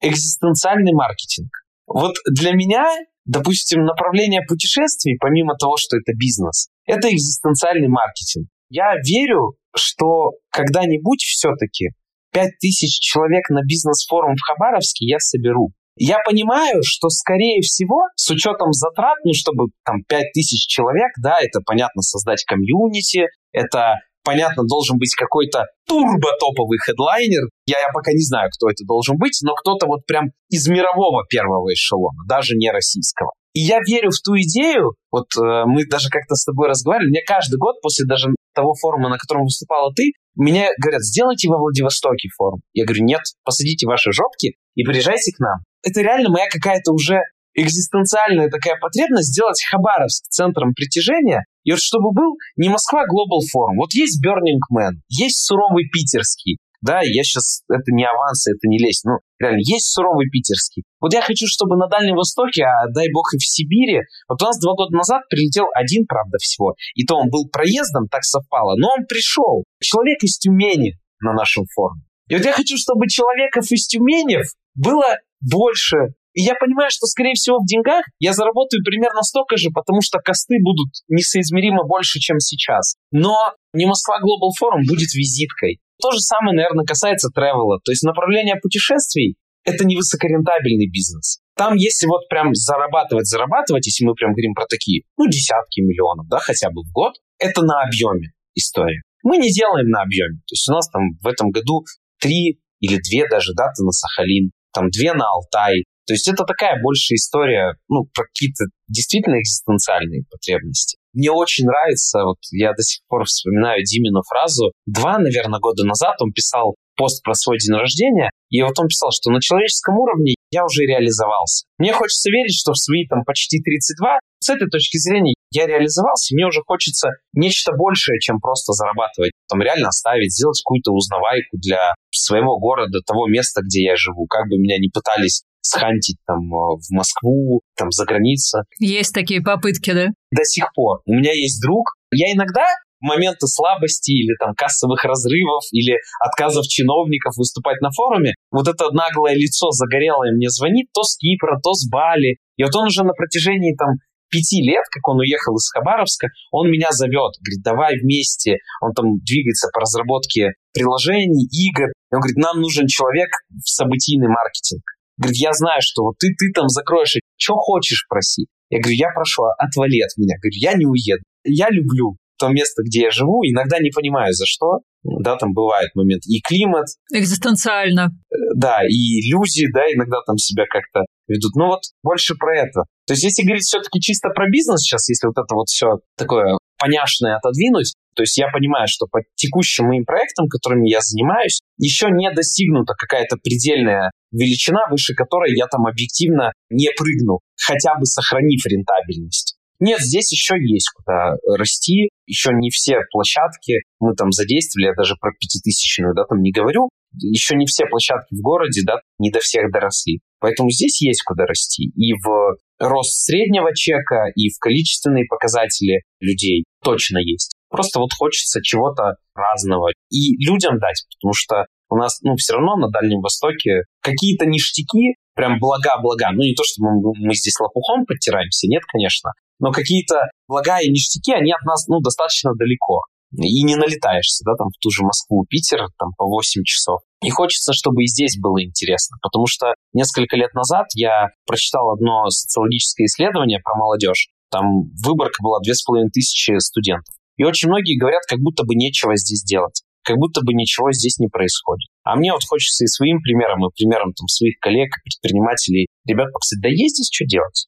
Экзистенциальный маркетинг. Вот для меня, допустим, направление путешествий, помимо того, что это бизнес, это экзистенциальный маркетинг. Я верю, что когда-нибудь все-таки 5000 человек на бизнес-форум в Хабаровске я соберу. Я понимаю, что, скорее всего, с учетом затрат, ну, чтобы там 5000 человек, да, это, понятно, создать комьюнити, это, понятно, должен быть какой-то турбо-топовый хедлайнер. Я, я пока не знаю, кто это должен быть, но кто-то вот прям из мирового первого эшелона, даже не российского. И я верю в ту идею, вот э, мы даже как-то с тобой разговаривали, мне каждый год после даже того форума, на котором выступала ты, мне говорят, сделайте во Владивостоке форум. Я говорю, нет, посадите ваши жопки и приезжайте к нам. Это реально моя какая-то уже экзистенциальная такая потребность сделать Хабаровск центром притяжения, и вот чтобы был не Москва Global Forum, вот есть Burning Man, есть суровый питерский, да, я сейчас, это не авансы, это не лезть, ну, реально, есть суровый питерский. Вот я хочу, чтобы на Дальнем Востоке, а дай бог и в Сибири, вот у нас два года назад прилетел один, правда, всего, и то он был проездом, так совпало, но он пришел, человек из Тюмени на нашем форуме. И вот я хочу, чтобы человеков из Тюменев было больше. И я понимаю, что, скорее всего, в деньгах я заработаю примерно столько же, потому что косты будут несоизмеримо больше, чем сейчас. Но не Москва Global Forum будет визиткой. То же самое, наверное, касается тревела. То есть направление путешествий — это не высокорентабельный бизнес. Там, если вот прям зарабатывать, зарабатывать, если мы прям говорим про такие, ну, десятки миллионов, да, хотя бы в год, это на объеме история. Мы не делаем на объеме. То есть у нас там в этом году три или две даже даты на Сахалин, там две на Алтай. То есть это такая больше история, ну, про какие-то действительно экзистенциальные потребности. Мне очень нравится, вот я до сих пор вспоминаю Димину фразу. Два, наверное, года назад он писал пост про свой день рождения, и вот он писал, что на человеческом уровне я уже реализовался. Мне хочется верить, что в свои там почти 32 с этой точки зрения я реализовался, мне уже хочется нечто большее, чем просто зарабатывать. Там реально оставить, сделать какую-то узнавайку для своего города, того места, где я живу. Как бы меня не пытались схантить там э, в Москву, там за границу. Есть такие попытки, да? До сих пор. У меня есть друг. Я иногда в моменты слабости или там кассовых разрывов или отказов чиновников выступать на форуме, вот это наглое лицо загорелое мне звонит то с Кипра, то с Бали. И вот он уже на протяжении там пяти лет, как он уехал из Хабаровска, он меня зовет, говорит, давай вместе. Он там двигается по разработке приложений, игр. И он говорит, нам нужен человек в событийный маркетинг. Говорит, я знаю, что вот ты, ты там закроешь, что хочешь проси. Я говорю, я прошу, отвали от меня. Говорю, я не уеду. Я люблю то место, где я живу, иногда не понимаю, за что. Да, там бывает момент. И климат. Экзистенциально. Э, да, и иллюзии, да, иногда там себя как-то ведут. Ну вот больше про это. То есть если говорить все-таки чисто про бизнес сейчас, если вот это вот все такое поняшное отодвинуть, то есть я понимаю, что по текущим моим проектам, которыми я занимаюсь, еще не достигнута какая-то предельная величина, выше которой я там объективно не прыгну, хотя бы сохранив рентабельность. Нет, здесь еще есть куда расти, еще не все площадки мы там задействовали, я даже про пятитысячную, да, там не говорю, еще не все площадки в городе, да, не до всех доросли. Поэтому здесь есть куда расти. И в рост среднего чека, и в количественные показатели людей точно есть. Просто вот хочется чего-то разного и людям дать, потому что у нас, ну, все равно на Дальнем Востоке какие-то ништяки, прям блага-блага. Ну, не то, что мы, мы здесь лопухом подтираемся, нет, конечно, но какие-то блага и ништяки, они от нас, ну, достаточно далеко. И не налетаешься, да, там, в ту же Москву, Питер, там, по 8 часов. И хочется, чтобы и здесь было интересно, потому что несколько лет назад я прочитал одно социологическое исследование про молодежь. Там выборка была 2500 студентов. И очень многие говорят, как будто бы нечего здесь делать как будто бы ничего здесь не происходит. А мне вот хочется и своим примером, и примером там, своих коллег, предпринимателей, ребят, сказать, да есть здесь что делать.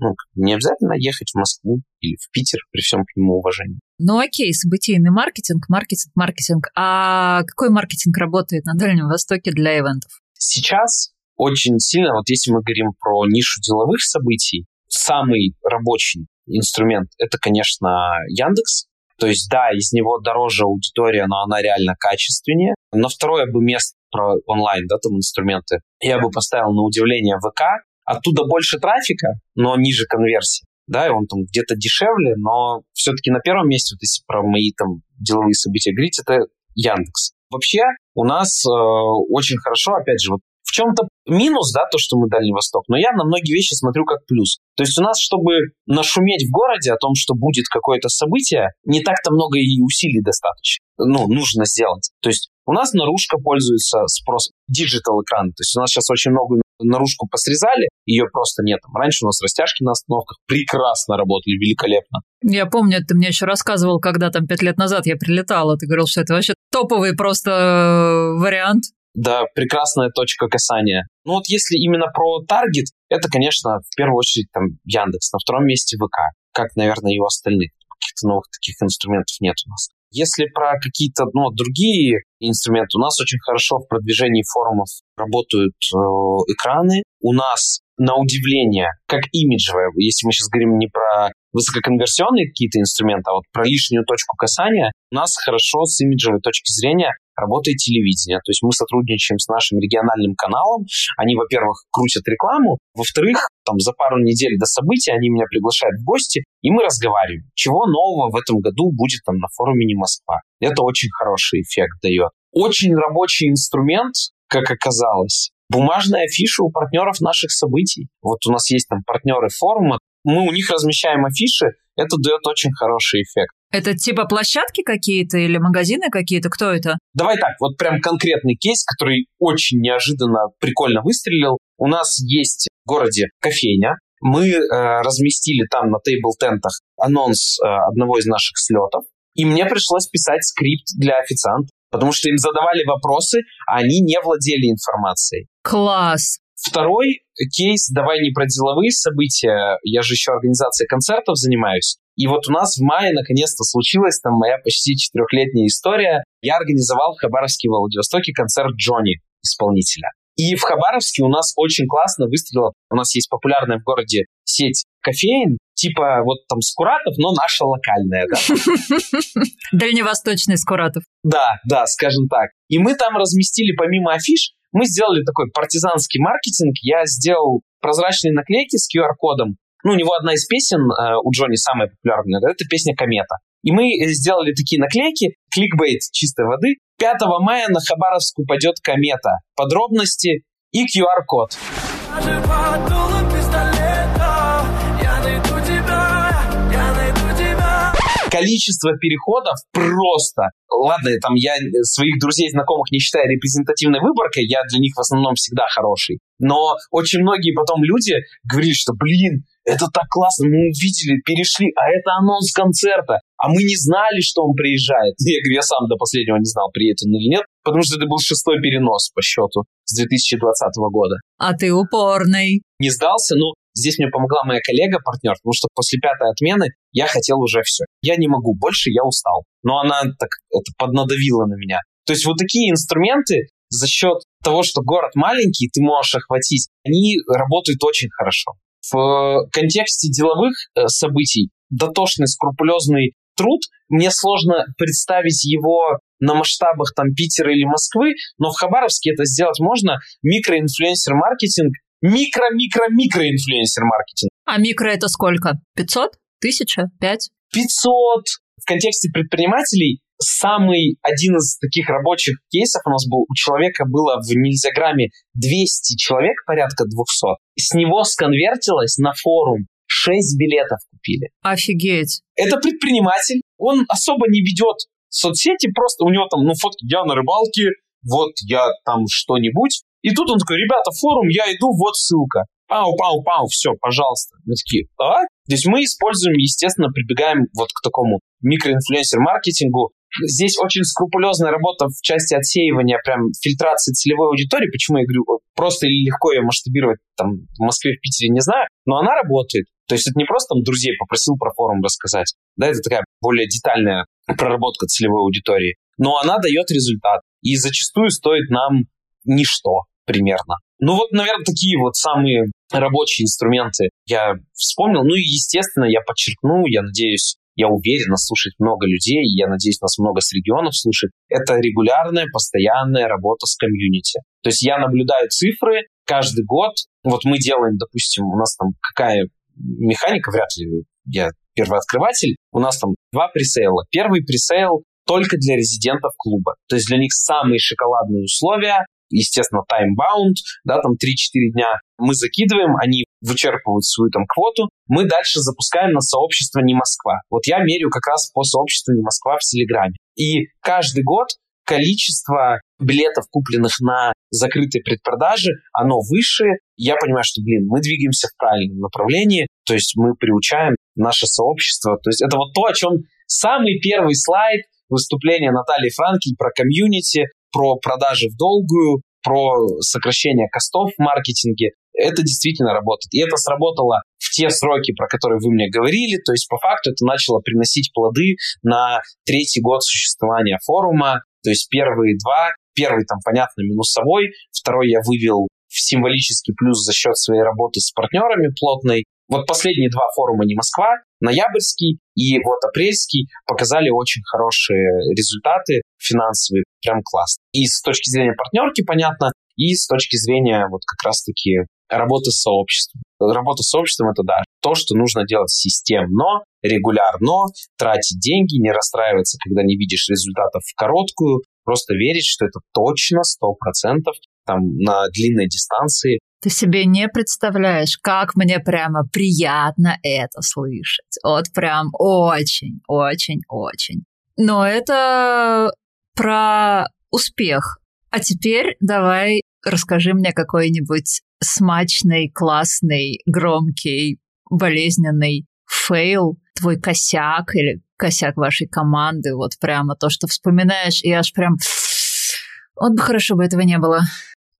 Ну, не обязательно ехать в Москву или в Питер при всем к нему уважении. Ну окей, событийный маркетинг, маркетинг, маркетинг. А какой маркетинг работает на Дальнем Востоке для ивентов? Сейчас очень сильно, вот если мы говорим про нишу деловых событий, самый рабочий инструмент — это, конечно, Яндекс. То есть, да, из него дороже аудитория, но она реально качественнее. На второе бы место про онлайн, да, там инструменты, я бы поставил на удивление ВК. Оттуда больше трафика, но ниже конверсии. Да, и он там где-то дешевле, но все-таки на первом месте, вот если про мои там деловые события говорить, это Яндекс. Вообще у нас э, очень хорошо, опять же, вот в чем-то минус, да, то, что мы Дальний Восток, но я на многие вещи смотрю как плюс. То есть у нас, чтобы нашуметь в городе о том, что будет какое-то событие, не так-то много и усилий достаточно. Ну, нужно сделать. То есть у нас наружка пользуется спросом. Digital экран. То есть у нас сейчас очень много наружку посрезали, ее просто нет. Раньше у нас растяжки на остановках прекрасно работали, великолепно. Я помню, ты мне еще рассказывал, когда там пять лет назад я прилетала, ты говорил, что это вообще топовый просто э, вариант. Да, прекрасная точка касания. Ну вот если именно про таргет, это, конечно, в первую очередь там Яндекс, на втором месте ВК, как, наверное, и у остальных. Каких-то новых таких инструментов нет у нас. Если про какие-то ну, другие инструменты, у нас очень хорошо в продвижении форумов работают э, экраны. У нас, на удивление, как имиджевое, если мы сейчас говорим не про высококонверсионные какие-то инструменты, а вот про лишнюю точку касания, у нас хорошо с имиджевой точки зрения работает телевидение. То есть мы сотрудничаем с нашим региональным каналом. Они, во-первых, крутят рекламу, во-вторых, там за пару недель до события они меня приглашают в гости, и мы разговариваем, чего нового в этом году будет там на форуме «Не Москва». Это очень хороший эффект дает. Очень рабочий инструмент, как оказалось. Бумажная афиша у партнеров наших событий. Вот у нас есть там партнеры форума, мы у них размещаем афиши, это дает очень хороший эффект. Это типа площадки какие-то или магазины какие-то? Кто это? Давай так, вот прям конкретный кейс, который очень неожиданно прикольно выстрелил. У нас есть в городе кофейня. Мы э, разместили там на тейбл-тентах анонс э, одного из наших слетов. И мне пришлось писать скрипт для официанта, потому что им задавали вопросы, а они не владели информацией. Класс! Второй кейс, давай не про деловые события, я же еще организацией концертов занимаюсь. И вот у нас в мае наконец-то случилась там моя почти четырехлетняя история. Я организовал в Хабаровске в Владивостоке концерт Джонни, исполнителя. И в Хабаровске у нас очень классно выстрелила. У нас есть популярная в городе сеть кофеин, типа вот там Скуратов, но наша локальная, да. Дальневосточный Скуратов. Да, да, скажем так. И мы там разместили помимо афиш, мы сделали такой партизанский маркетинг. Я сделал прозрачные наклейки с QR-кодом, ну, у него одна из песен э, у Джонни самая популярная, это песня «Комета». И мы сделали такие наклейки, кликбейт чистой воды. 5 мая на Хабаровск упадет комета. Подробности и QR-код. количество переходов просто... Ладно, там я своих друзей, знакомых не считаю репрезентативной выборкой, я для них в основном всегда хороший. Но очень многие потом люди говорили, что, блин, это так классно, мы увидели, перешли, а это анонс концерта, а мы не знали, что он приезжает. Я говорю, я сам до последнего не знал, приедет он или нет, потому что это был шестой перенос по счету с 2020 года. А ты упорный. Не сдался, но здесь мне помогла моя коллега, партнер, потому что после пятой отмены я хотел уже все. Я не могу больше, я устал. Но она так это поднадавила на меня. То есть вот такие инструменты за счет того, что город маленький, ты можешь охватить, они работают очень хорошо в контексте деловых э, событий дотошный, скрупулезный труд, мне сложно представить его на масштабах там Питера или Москвы, но в Хабаровске это сделать можно. Микроинфлюенсер-маркетинг, микро-микро-микроинфлюенсер-маркетинг. А микро это сколько? 500? Тысяча? Пять? 500. В контексте предпринимателей самый один из таких рабочих кейсов у нас был, у человека было в нельзяграмме 200 человек, порядка 200. С него сконвертилось на форум 6 билетов купили. Офигеть. Это предприниматель, он особо не ведет соцсети, просто у него там, ну, фотки, я на рыбалке, вот я там что-нибудь. И тут он такой, ребята, форум, я иду, вот ссылка. Пау, пау, пау, все, пожалуйста. Мы такие, а? То есть мы используем, естественно, прибегаем вот к такому микроинфлюенсер-маркетингу, Здесь очень скрупулезная работа в части отсеивания, прям фильтрации целевой аудитории. Почему я говорю, просто или легко ее масштабировать там в Москве, в Питере, не знаю, но она работает. То есть это не просто там друзей попросил про форум рассказать, да, это такая более детальная проработка целевой аудитории, но она дает результат. И зачастую стоит нам ничто примерно. Ну вот, наверное, такие вот самые рабочие инструменты я вспомнил. Ну и, естественно, я подчеркну, я надеюсь, я уверен, нас слушает много людей, я надеюсь, нас много с регионов слушает, это регулярная, постоянная работа с комьюнити. То есть я наблюдаю цифры каждый год. Вот мы делаем, допустим, у нас там какая механика, вряд ли я первооткрыватель, у нас там два пресейла. Первый пресейл только для резидентов клуба. То есть для них самые шоколадные условия, естественно, time-bound, да, там 3-4 дня мы закидываем, они вычерпывают свою там квоту, мы дальше запускаем на сообщество «Не Москва». Вот я меряю как раз по сообществу «Не Москва» в Телеграме. И каждый год количество билетов, купленных на закрытой предпродаже, оно выше. Я понимаю, что, блин, мы двигаемся в правильном направлении, то есть мы приучаем наше сообщество. То есть это вот то, о чем самый первый слайд выступления Натальи Франкель про комьюнити, про продажи в долгую, про сокращение костов в маркетинге. Это действительно работает. И это сработало в те сроки, про которые вы мне говорили. То есть, по факту, это начало приносить плоды на третий год существования форума. То есть, первые два, первый там, понятно, минусовой, второй я вывел в символический плюс за счет своей работы с партнерами плотной. Вот последние два форума «Не Москва», ноябрьский и вот апрельский показали очень хорошие результаты финансовые, прям классно. И с точки зрения партнерки, понятно, и с точки зрения вот как раз-таки работы с сообществом. Работа с сообществом — это, да, то, что нужно делать системно, регулярно, тратить деньги, не расстраиваться, когда не видишь результатов в короткую, просто верить, что это точно, сто процентов, там, на длинной дистанции ты себе не представляешь, как мне прямо приятно это слышать. Вот прям очень, очень, очень. Но это про успех. А теперь давай расскажи мне какой-нибудь смачный, классный, громкий, болезненный фейл, твой косяк или косяк вашей команды, вот прямо то, что вспоминаешь, и аж прям... Вот бы хорошо бы этого не было.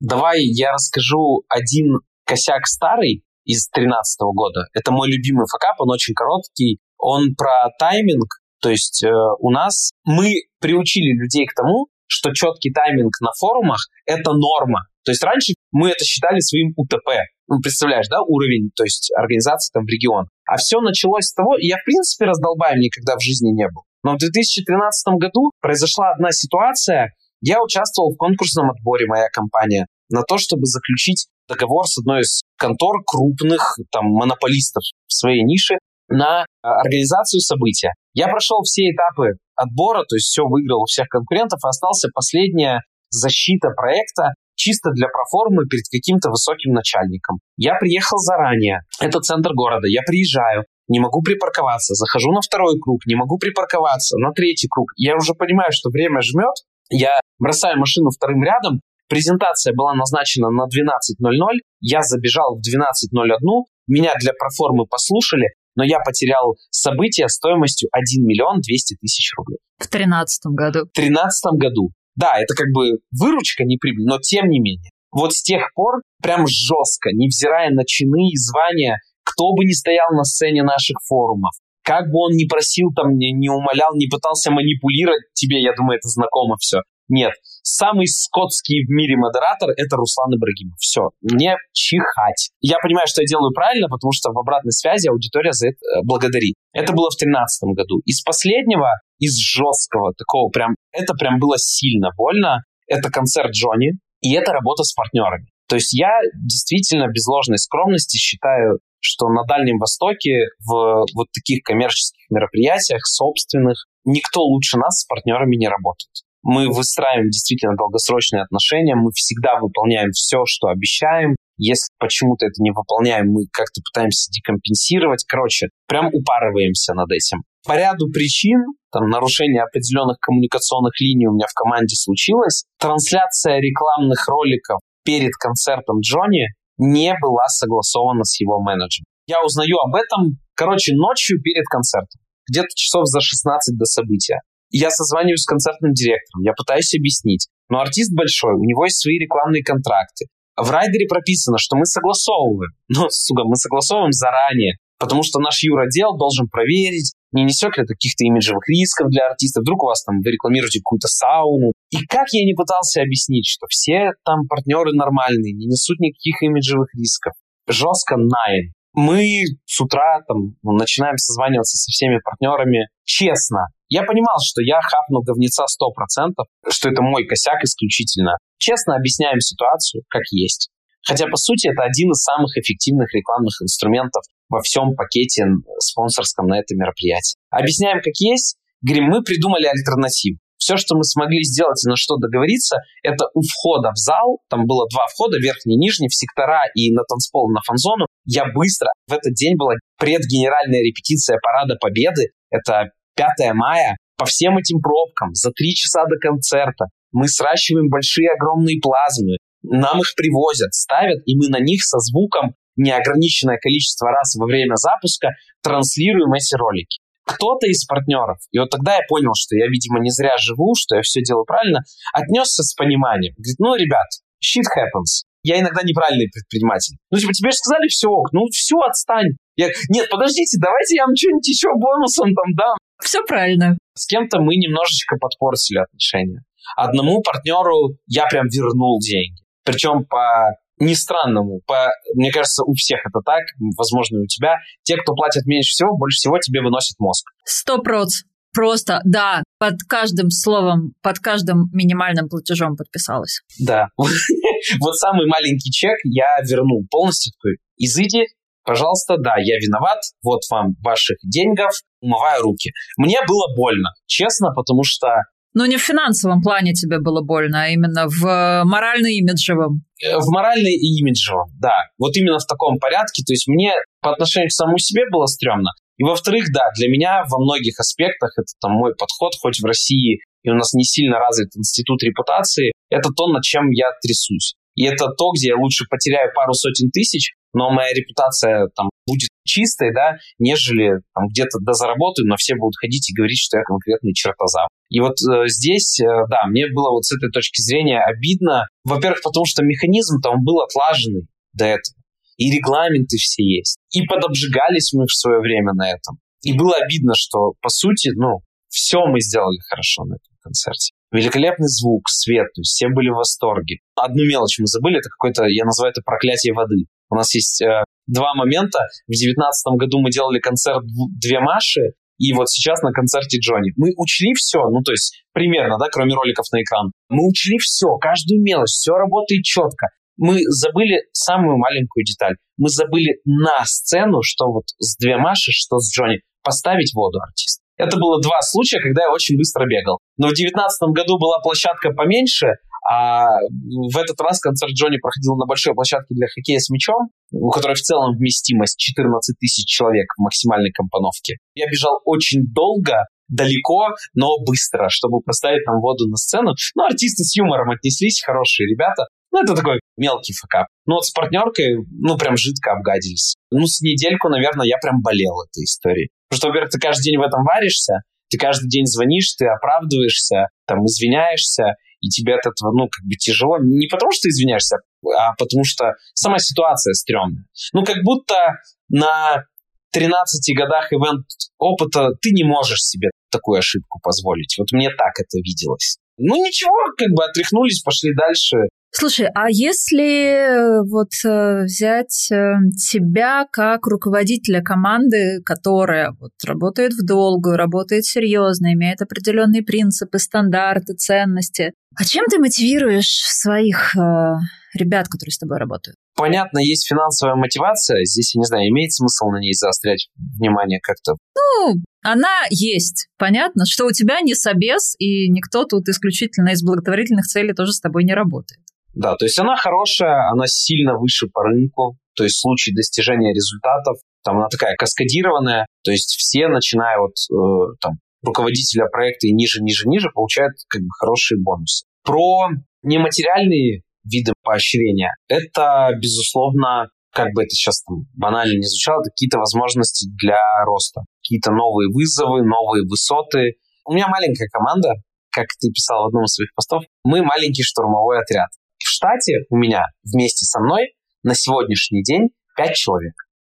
Давай я расскажу один косяк старый из 2013 года. Это мой любимый факап, он очень короткий. Он про тайминг. То есть э, у нас мы приучили людей к тому, что четкий тайминг на форумах — это норма. То есть раньше мы это считали своим УТП. Ну, представляешь, да, уровень, то есть организации там в регион. А все началось с того, я в принципе раздолбаем никогда в жизни не был. Но в 2013 году произошла одна ситуация, я участвовал в конкурсном отборе, моя компания, на то, чтобы заключить договор с одной из контор крупных там, монополистов в своей нише на а, организацию события. Я прошел все этапы отбора, то есть все выиграл у всех конкурентов, а остался последняя защита проекта чисто для проформы перед каким-то высоким начальником. Я приехал заранее, это центр города, я приезжаю, не могу припарковаться, захожу на второй круг, не могу припарковаться, на третий круг. Я уже понимаю, что время жмет, я бросаю машину вторым рядом, презентация была назначена на 12.00, я забежал в 12.01, меня для проформы послушали, но я потерял событие стоимостью 1 миллион 200 тысяч рублей. В 2013 году. В 2013 году. Да, это как бы выручка, не прибыль, но тем не менее. Вот с тех пор прям жестко, невзирая на чины и звания, кто бы ни стоял на сцене наших форумов, как бы он ни просил, там, не, не умолял, не пытался манипулировать тебе, я думаю, это знакомо все. Нет, самый скотский в мире модератор — это Руслан Ибрагимов. Все, мне чихать. Я понимаю, что я делаю правильно, потому что в обратной связи аудитория за это э, благодарит. Это было в 2013 году. Из последнего, из жесткого такого прям, это прям было сильно больно. Это концерт Джонни, и это работа с партнерами. То есть я действительно без ложной скромности считаю что на Дальнем Востоке в вот таких коммерческих мероприятиях собственных никто лучше нас с партнерами не работает. Мы выстраиваем действительно долгосрочные отношения, мы всегда выполняем все, что обещаем. Если почему-то это не выполняем, мы как-то пытаемся декомпенсировать. Короче, прям упарываемся над этим. По ряду причин, там, нарушение определенных коммуникационных линий у меня в команде случилось. Трансляция рекламных роликов перед концертом Джонни не была согласована с его менеджером. Я узнаю об этом, короче, ночью перед концертом, где-то часов за 16 до события. Я созваниваюсь с концертным директором, я пытаюсь объяснить. Но артист большой, у него есть свои рекламные контракты. В райдере прописано, что мы согласовываем. Но, сука, мы согласовываем заранее. потому что наш юротдел должен проверить, не несет ли это каких-то имиджевых рисков для артистов. Вдруг у вас там вы рекламируете какую-то сауну. И как я не пытался объяснить, что все там партнеры нормальные, не несут никаких имиджевых рисков. Жестко найн. Мы с утра там начинаем созваниваться со всеми партнерами. Честно, я понимал, что я хапну говнеца 100%, что это мой косяк исключительно. Честно объясняем ситуацию, как есть. Хотя, по сути, это один из самых эффективных рекламных инструментов во всем пакете спонсорском на это мероприятие. Объясняем, как есть. Говорим, мы придумали альтернативу. Все, что мы смогли сделать и на что договориться, это у входа в зал, там было два входа, верхний и нижний, в сектора и на танцпол, на фанзону. Я быстро, в этот день была предгенеральная репетиция Парада Победы, это 5 мая, по всем этим пробкам, за три часа до концерта, мы сращиваем большие огромные плазмы, нам их привозят, ставят, и мы на них со звуком неограниченное количество раз во время запуска транслируем эти ролики. Кто-то из партнеров, и вот тогда я понял, что я, видимо, не зря живу, что я все делаю правильно, отнесся с пониманием. Говорит, ну, ребят, shit happens. Я иногда неправильный предприниматель. Ну, типа, тебе же сказали все ок, ну, все, отстань. Я, нет, подождите, давайте я вам что-нибудь еще бонусом там дам. Все правильно. С кем-то мы немножечко подпортили отношения. Одному партнеру я прям вернул деньги. Причем по не странному. По, мне кажется, у всех это так, возможно, и у тебя. Те, кто платят меньше всего, больше всего тебе выносят мозг. Сто проц. Просто, да, под каждым словом, под каждым минимальным платежом подписалась. Да. Вот самый маленький чек я вернул полностью такой. Изыди, пожалуйста, да, я виноват, вот вам ваших деньгов, умываю руки. Мне было больно, честно, потому что ну, не в финансовом плане тебе было больно, а именно в морально-имиджевом. Э, в морально и имиджевом, да. Вот именно в таком порядке. То есть мне по отношению к самому себе было стрёмно. И во-вторых, да, для меня во многих аспектах это там мой подход, хоть в России и у нас не сильно развит институт репутации, это то, над чем я трясусь. И это то, где я лучше потеряю пару сотен тысяч, но моя репутация там будет чистой, да, нежели там где-то дозаработаю, но все будут ходить и говорить, что я конкретный чертозав. И вот э, здесь, э, да, мне было вот с этой точки зрения обидно. Во-первых, потому что механизм там был отлаженный до этого. И регламенты все есть. И подобжигались мы в свое время на этом. И было обидно, что, по сути, ну, все мы сделали хорошо на этом концерте. Великолепный звук, свет, то есть все были в восторге. Одну мелочь мы забыли, это какое-то, я называю это проклятие воды. У нас есть э, два момента. В девятнадцатом году мы делали концерт «Две Маши», и вот сейчас на концерте Джонни. Мы учли все, ну то есть примерно, да, кроме роликов на экран. Мы учли все, каждую мелочь, все работает четко. Мы забыли самую маленькую деталь. Мы забыли на сцену, что вот с две Маши, что с Джонни, поставить воду артист. Это было два случая, когда я очень быстро бегал. Но в девятнадцатом году была площадка поменьше, а в этот раз концерт Джонни проходил на большой площадке для хоккея с мячом, у которой в целом вместимость 14 тысяч человек в максимальной компоновке. Я бежал очень долго, далеко, но быстро, чтобы поставить там воду на сцену. Ну, артисты с юмором отнеслись, хорошие ребята. Ну, это такой мелкий факап. Ну, вот с партнеркой, ну, прям жидко обгадились. Ну, с недельку, наверное, я прям болел этой историей. Потому что, во-первых, ты каждый день в этом варишься, ты каждый день звонишь, ты оправдываешься, там, извиняешься, и тебе от этого, ну, как бы тяжело. Не потому, что ты извиняешься, а потому что сама ситуация стрёмная. Ну, как будто на 13 годах ивент опыта ты не можешь себе такую ошибку позволить. Вот мне так это виделось. Ну ничего, как бы отряхнулись, пошли дальше. Слушай, а если э, вот э, взять э, тебя как руководителя команды, которая вот работает в долгую, работает серьезно, имеет определенные принципы, стандарты, ценности, а чем ты мотивируешь своих э, ребят, которые с тобой работают? Понятно, есть финансовая мотивация. Здесь, я не знаю, имеет смысл на ней заострять внимание как-то? Ну, она есть. Понятно, что у тебя не собес, и никто тут исключительно из благотворительных целей тоже с тобой не работает. Да, то есть она хорошая, она сильно выше по рынку, то есть в случае достижения результатов, там она такая каскадированная, то есть все, начиная от э, там, руководителя проекта и ниже, ниже, ниже, получают как бы хорошие бонусы. Про нематериальные виды поощрения. Это, безусловно, как бы это сейчас там банально не звучало, какие-то возможности для роста, какие-то новые вызовы, новые высоты. У меня маленькая команда, как ты писал в одном из своих постов, мы маленький штурмовой отряд в штате у меня вместе со мной на сегодняшний день 5 человек.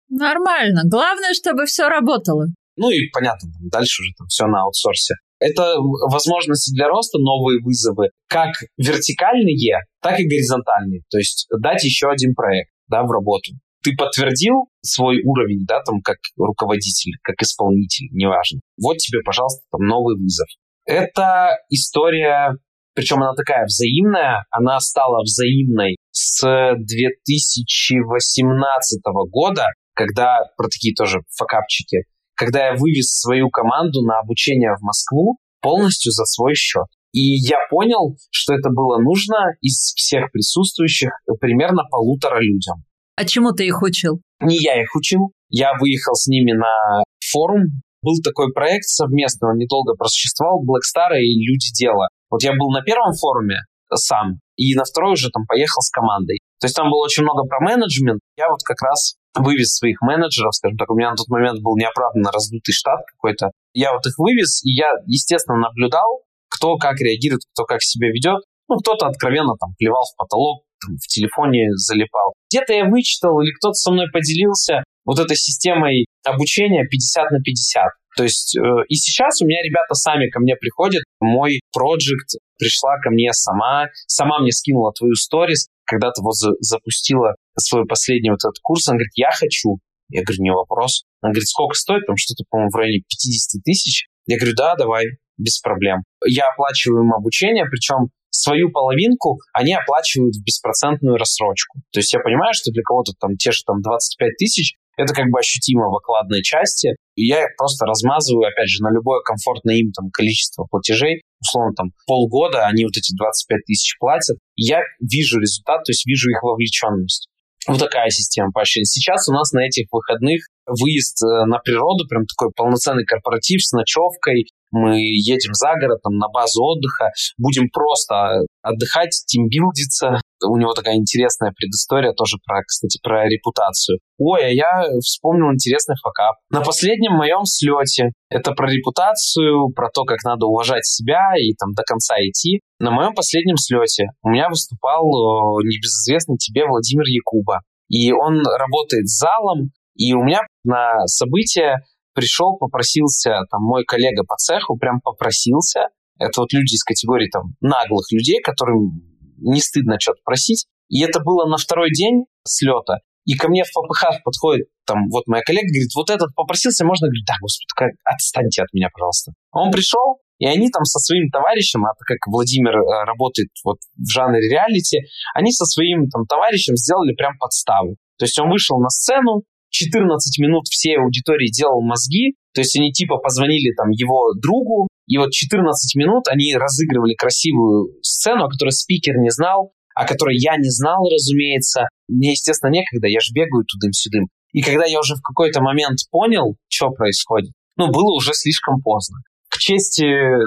Нормально. Главное, чтобы все работало. Ну и понятно, дальше уже там все на аутсорсе. Это возможности для роста, новые вызовы, как вертикальные, так и горизонтальные. То есть дать еще один проект да, в работу. Ты подтвердил свой уровень, да, там, как руководитель, как исполнитель, неважно. Вот тебе, пожалуйста, там новый вызов. Это история, причем она такая взаимная, она стала взаимной с 2018 года, когда, про такие тоже факапчики, когда я вывез свою команду на обучение в Москву полностью за свой счет. И я понял, что это было нужно из всех присутствующих примерно полутора людям. А чему ты их учил? Не я их учил. Я выехал с ними на форум. Был такой проект совместный, он недолго просуществовал, Black Star и Люди Дела. Вот я был на первом форуме сам, и на второй уже там поехал с командой. То есть там было очень много про менеджмент. Я вот как раз вывез своих менеджеров, скажем так, у меня на тот момент был неоправданно раздутый штат какой-то. Я вот их вывез, и я, естественно, наблюдал, кто как реагирует, кто как себя ведет. Ну, кто-то откровенно там плевал в потолок, там, в телефоне залипал. Где-то я вычитал или кто-то со мной поделился вот этой системой обучения 50 на 50. То есть э, и сейчас у меня ребята сами ко мне приходят, мой проект пришла ко мне сама, сама мне скинула твою сторис, когда ты вот за, запустила свой последний вот этот курс, она говорит, я хочу. Я говорю, не вопрос. Она говорит, сколько стоит? Там что-то, по-моему, в районе 50 тысяч. Я говорю, да, давай, без проблем. Я оплачиваю им обучение, причем свою половинку они оплачивают в беспроцентную рассрочку. То есть я понимаю, что для кого-то там те же там 25 тысяч это как бы ощутимо в окладной части, и я просто размазываю, опять же, на любое комфортное им там количество платежей, условно там полгода они вот эти 25 тысяч платят, я вижу результат, то есть вижу их вовлеченность. Вот такая система поощрения. Сейчас у нас на этих выходных выезд э, на природу, прям такой полноценный корпоратив с ночевкой, мы едем за город, там, на базу отдыха, будем просто отдыхать, тимбилдиться. У него такая интересная предыстория тоже про, кстати, про репутацию. Ой, а я вспомнил интересный факап. На последнем моем слете, это про репутацию, про то, как надо уважать себя и там до конца идти. На моем последнем слете у меня выступал э, небезызвестный тебе Владимир Якуба. И он работает с залом, и у меня на событие пришел, попросился, там, мой коллега по цеху прям попросился. Это вот люди из категории там наглых людей, которым не стыдно что-то просить. И это было на второй день слета. И ко мне в ППХ подходит там вот моя коллега, говорит, вот этот попросился, можно? Говорит, да, господи, как, отстаньте от меня, пожалуйста. Он пришел, и они там со своим товарищем, а так как Владимир э, работает вот в жанре реалити, они со своим там товарищем сделали прям подставу. То есть он вышел на сцену, 14 минут всей аудитории делал мозги, то есть они типа позвонили там его другу, и вот 14 минут они разыгрывали красивую сцену, о которой спикер не знал, о которой я не знал, разумеется. Мне, естественно, некогда, я же бегаю тудым-сюдым. И когда я уже в какой-то момент понял, что происходит, ну, было уже слишком поздно. К чести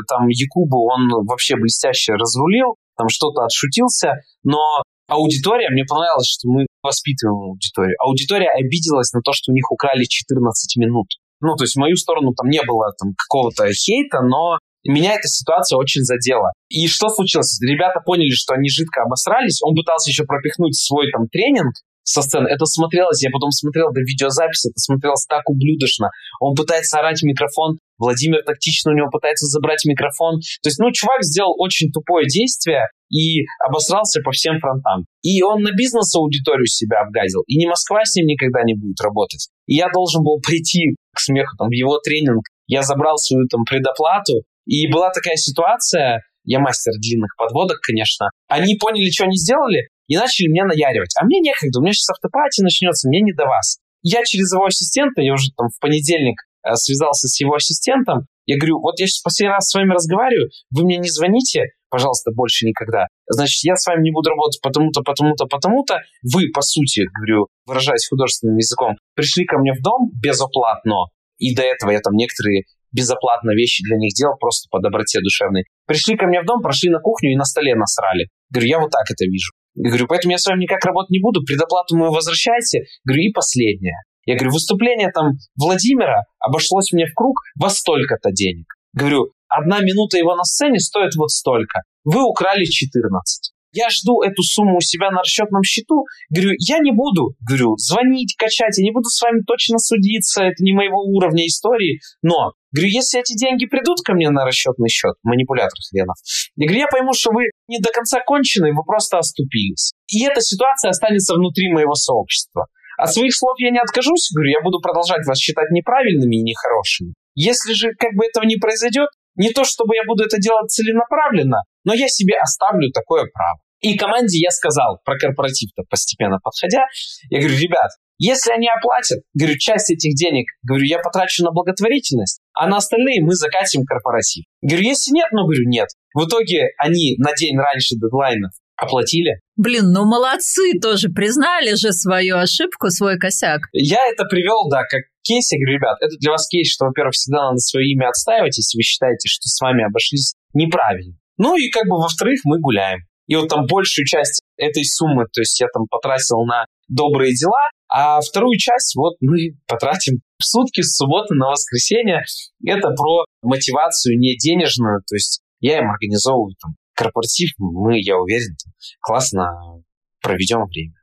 там Якубу он вообще блестяще разрулил, там что-то отшутился, но аудитория, мне понравилось, что мы воспитываем аудиторию. Аудитория обиделась на то, что у них украли 14 минут. Ну, то есть в мою сторону там не было там какого-то хейта, но меня эта ситуация очень задела. И что случилось? Ребята поняли, что они жидко обосрались. Он пытался еще пропихнуть свой там тренинг со сцены. Это смотрелось, я потом смотрел до видеозаписи, это смотрелось так ублюдочно. Он пытается орать в микрофон, Владимир тактично у него пытается забрать микрофон. То есть, ну, чувак сделал очень тупое действие и обосрался по всем фронтам. И он на бизнес-аудиторию себя обгадил. И не Москва с ним никогда не будет работать. И я должен был прийти к смеху там, в его тренинг. Я забрал свою там предоплату. И была такая ситуация, я мастер длинных подводок, конечно. Они поняли, что они сделали, и начали меня наяривать. А мне некогда, у меня сейчас автопати начнется, мне не до вас. Я через его ассистента, я уже там в понедельник Э, связался с его ассистентом. Я говорю, вот я сейчас последний раз с вами разговариваю, вы мне не звоните, пожалуйста, больше никогда. Значит, я с вами не буду работать потому-то, потому-то, потому-то. Вы, по сути, говорю, выражаясь художественным языком, пришли ко мне в дом безоплатно. И до этого я там некоторые безоплатно вещи для них делал, просто по доброте душевной. Пришли ко мне в дом, прошли на кухню и на столе насрали. Говорю, я вот так это вижу. Говорю, поэтому я с вами никак работать не буду, предоплату мою возвращайте. Говорю, и последнее. Я говорю, выступление там Владимира обошлось мне в круг во столько-то денег. Говорю, одна минута его на сцене стоит вот столько. Вы украли 14. я жду эту сумму у себя на расчетном счету. Говорю, я не буду, говорю, звонить, качать, я не буду с вами точно судиться, это не моего уровня истории, но Говорю, если эти деньги придут ко мне на расчетный счет, манипулятор хренов, я говорю, я пойму, что вы не до конца кончены, вы просто оступились. И эта ситуация останется внутри моего сообщества. От своих слов я не откажусь, говорю, я буду продолжать вас считать неправильными и нехорошими. Если же как бы этого не произойдет, не то чтобы я буду это делать целенаправленно, но я себе оставлю такое право. И команде я сказал про корпоратив-то постепенно подходя, я говорю, ребят, если они оплатят, говорю, часть этих денег, говорю, я потрачу на благотворительность, а на остальные мы закатим корпоратив. Говорю, если нет, ну, говорю, нет. В итоге они на день раньше дедлайна оплатили. Блин, ну молодцы тоже, признали же свою ошибку, свой косяк. Я это привел, да, как кейс. Я говорю, ребят, это для вас кейс, что, во-первых, всегда надо свое имя отстаивать, если вы считаете, что с вами обошлись неправильно. Ну и как бы, во-вторых, мы гуляем. И вот там большую часть этой суммы, то есть я там потратил на добрые дела, а вторую часть вот мы потратим в сутки с субботы на воскресенье. Это про мотивацию не денежную, то есть я им организовываю там корпоратив, мы, я уверен, классно проведем время.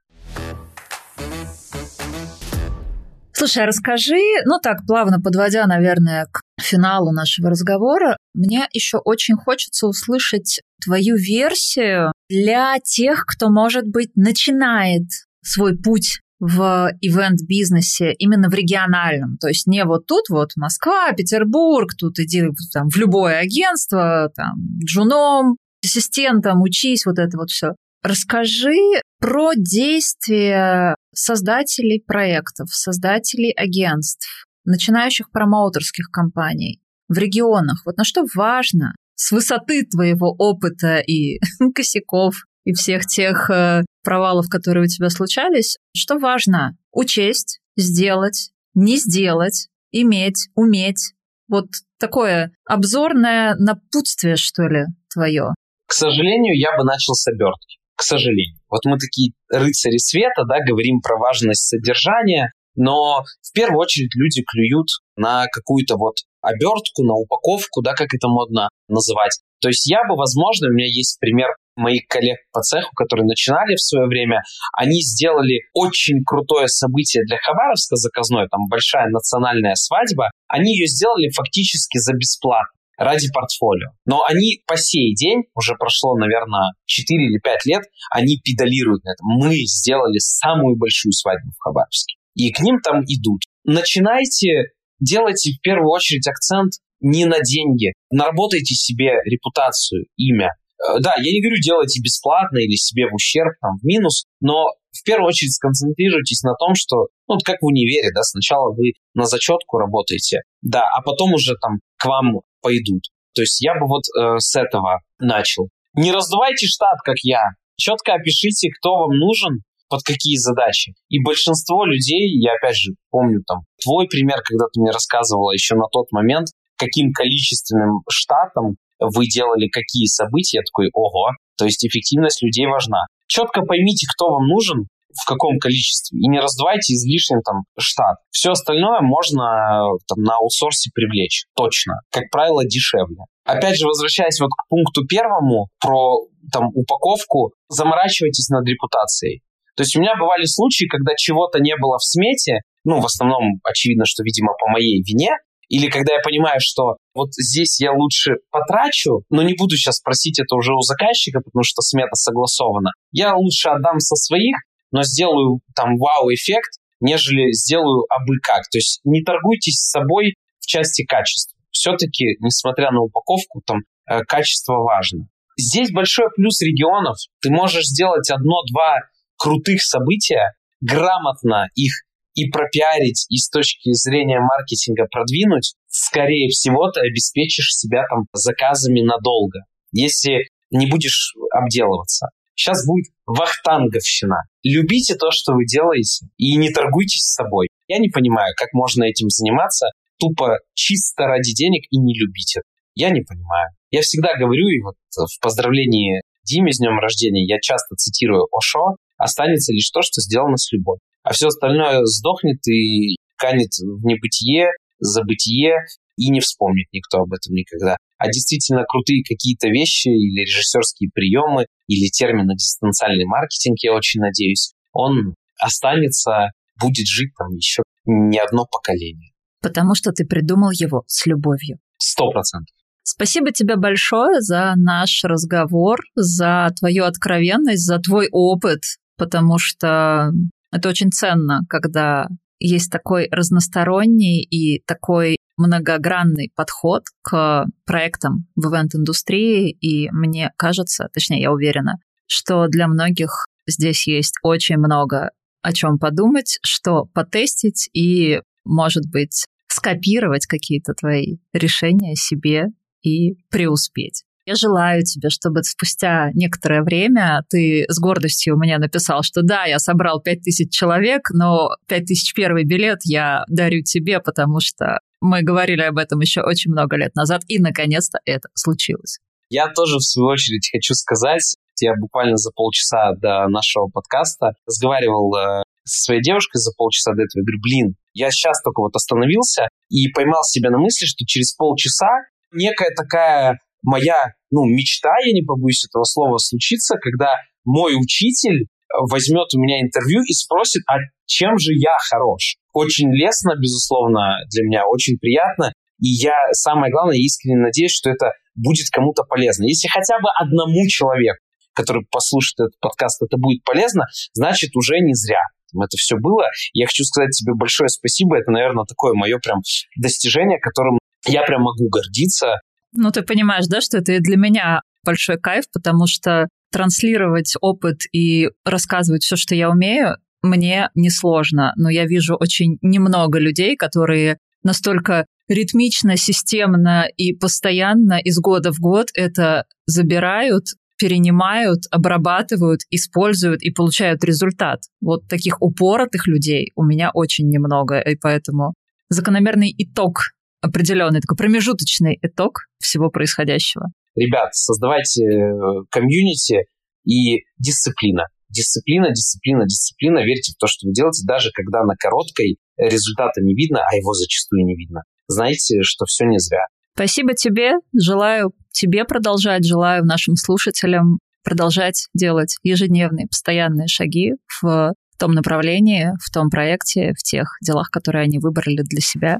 Слушай, а расскажи, ну так, плавно подводя, наверное, к финалу нашего разговора, мне еще очень хочется услышать твою версию для тех, кто, может быть, начинает свой путь в ивент-бизнесе именно в региональном. То есть не вот тут вот Москва, Петербург, тут иди там, в любое агентство, там, джуном, ассистентом, учись, вот это вот все. Расскажи про действия создателей проектов, создателей агентств, начинающих промоутерских компаний в регионах. Вот на что важно с высоты твоего опыта и косяков и всех тех э, провалов, которые у тебя случались, что важно учесть, сделать, не сделать, иметь, уметь. Вот такое обзорное напутствие, что ли, твое. К сожалению, я бы начал с обертки. К сожалению. Вот мы такие рыцари света, да, говорим про важность содержания, но в первую очередь люди клюют на какую-то вот обертку, на упаковку, да, как это модно называть. То есть я бы, возможно, у меня есть пример моих коллег по цеху, которые начинали в свое время, они сделали очень крутое событие для Хабаровска заказное, там большая национальная свадьба, они ее сделали фактически за бесплатно ради портфолио. Но они по сей день, уже прошло, наверное, 4 или 5 лет, они педалируют на этом. Мы сделали самую большую свадьбу в Хабаровске. И к ним там идут. Начинайте, делайте в первую очередь акцент не на деньги. Наработайте себе репутацию, имя. Э, да, я не говорю, делайте бесплатно или себе в ущерб, там, в минус, но в первую очередь сконцентрируйтесь на том, что, ну, как в универе, да, сначала вы на зачетку работаете, да, а потом уже там к вам пойдут. То есть я бы вот э, с этого начал. Не раздувайте штат, как я. Четко опишите, кто вам нужен, под какие задачи. И большинство людей, я опять же помню там твой пример, когда ты мне рассказывала еще на тот момент, каким количественным штатом вы делали какие события, я такой, ого, то есть эффективность людей важна. Четко поймите, кто вам нужен, в каком количестве, и не раздавайте излишним там штат. Все остальное можно там, на аутсорсе привлечь, точно. Как правило, дешевле. Опять же, возвращаясь вот к пункту первому про там упаковку, заморачивайтесь над репутацией. То есть у меня бывали случаи, когда чего-то не было в смете, ну, в основном, очевидно, что, видимо, по моей вине, или когда я понимаю, что вот здесь я лучше потрачу, но не буду сейчас просить это уже у заказчика, потому что смета согласована. Я лучше отдам со своих, но сделаю там вау-эффект, нежели сделаю абы как. То есть не торгуйтесь с собой в части качества. Все-таки, несмотря на упаковку, там э, качество важно. Здесь большой плюс регионов. Ты можешь сделать одно-два крутых события, грамотно их и пропиарить, и с точки зрения маркетинга продвинуть, скорее всего, ты обеспечишь себя там заказами надолго, если не будешь обделываться. Сейчас будет вахтанговщина. Любите то, что вы делаете, и не торгуйтесь с собой. Я не понимаю, как можно этим заниматься тупо чисто ради денег и не любить это. Я не понимаю. Я всегда говорю, и вот в поздравлении Диме с днем рождения я часто цитирую Ошо, останется лишь то, что сделано с любовью а все остальное сдохнет и канет в небытие, забытие, и не вспомнит никто об этом никогда. А действительно крутые какие-то вещи или режиссерские приемы, или термины дистанциальный маркетинг, я очень надеюсь, он останется, будет жить там еще не одно поколение. Потому что ты придумал его с любовью. Сто процентов. Спасибо тебе большое за наш разговор, за твою откровенность, за твой опыт, потому что это очень ценно, когда есть такой разносторонний и такой многогранный подход к проектам в ивент-индустрии, и мне кажется, точнее, я уверена, что для многих здесь есть очень много о чем подумать, что потестить и, может быть, скопировать какие-то твои решения себе и преуспеть. Я желаю тебе, чтобы спустя некоторое время ты с гордостью мне написал, что да, я собрал 5000 человек, но 5001 билет я дарю тебе, потому что мы говорили об этом еще очень много лет назад, и наконец-то это случилось. Я тоже, в свою очередь, хочу сказать, я буквально за полчаса до нашего подкаста разговаривал э, со своей девушкой за полчаса до этого. Говорю, блин, я сейчас только вот остановился и поймал себя на мысли, что через полчаса некая такая моя, ну, мечта, я не побоюсь этого слова, случится, когда мой учитель возьмет у меня интервью и спросит, а чем же я хорош? Очень лестно, безусловно, для меня, очень приятно. И я, самое главное, искренне надеюсь, что это будет кому-то полезно. Если хотя бы одному человеку, который послушает этот подкаст, это будет полезно, значит, уже не зря это все было. Я хочу сказать тебе большое спасибо. Это, наверное, такое мое прям достижение, которым я прям могу гордиться. Ну, ты понимаешь, да, что это и для меня большой кайф, потому что транслировать опыт и рассказывать все, что я умею, мне несложно. Но я вижу очень немного людей, которые настолько ритмично, системно и постоянно из года в год это забирают, перенимают, обрабатывают, используют и получают результат. Вот таких упоротых людей у меня очень немного, и поэтому закономерный итог определенный, такой промежуточный итог всего происходящего. Ребят, создавайте э, комьюнити и дисциплина. Дисциплина, дисциплина, дисциплина. Верьте в то, что вы делаете, даже когда на короткой результата не видно, а его зачастую не видно. Знайте, что все не зря. Спасибо тебе. Желаю тебе продолжать, желаю нашим слушателям продолжать делать ежедневные, постоянные шаги в том направлении, в том проекте, в тех делах, которые они выбрали для себя.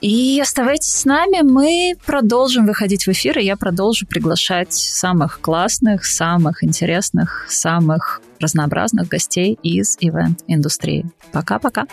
И оставайтесь с нами, мы продолжим выходить в эфир, и я продолжу приглашать самых классных, самых интересных, самых разнообразных гостей из ивент-индустрии. Пока-пока.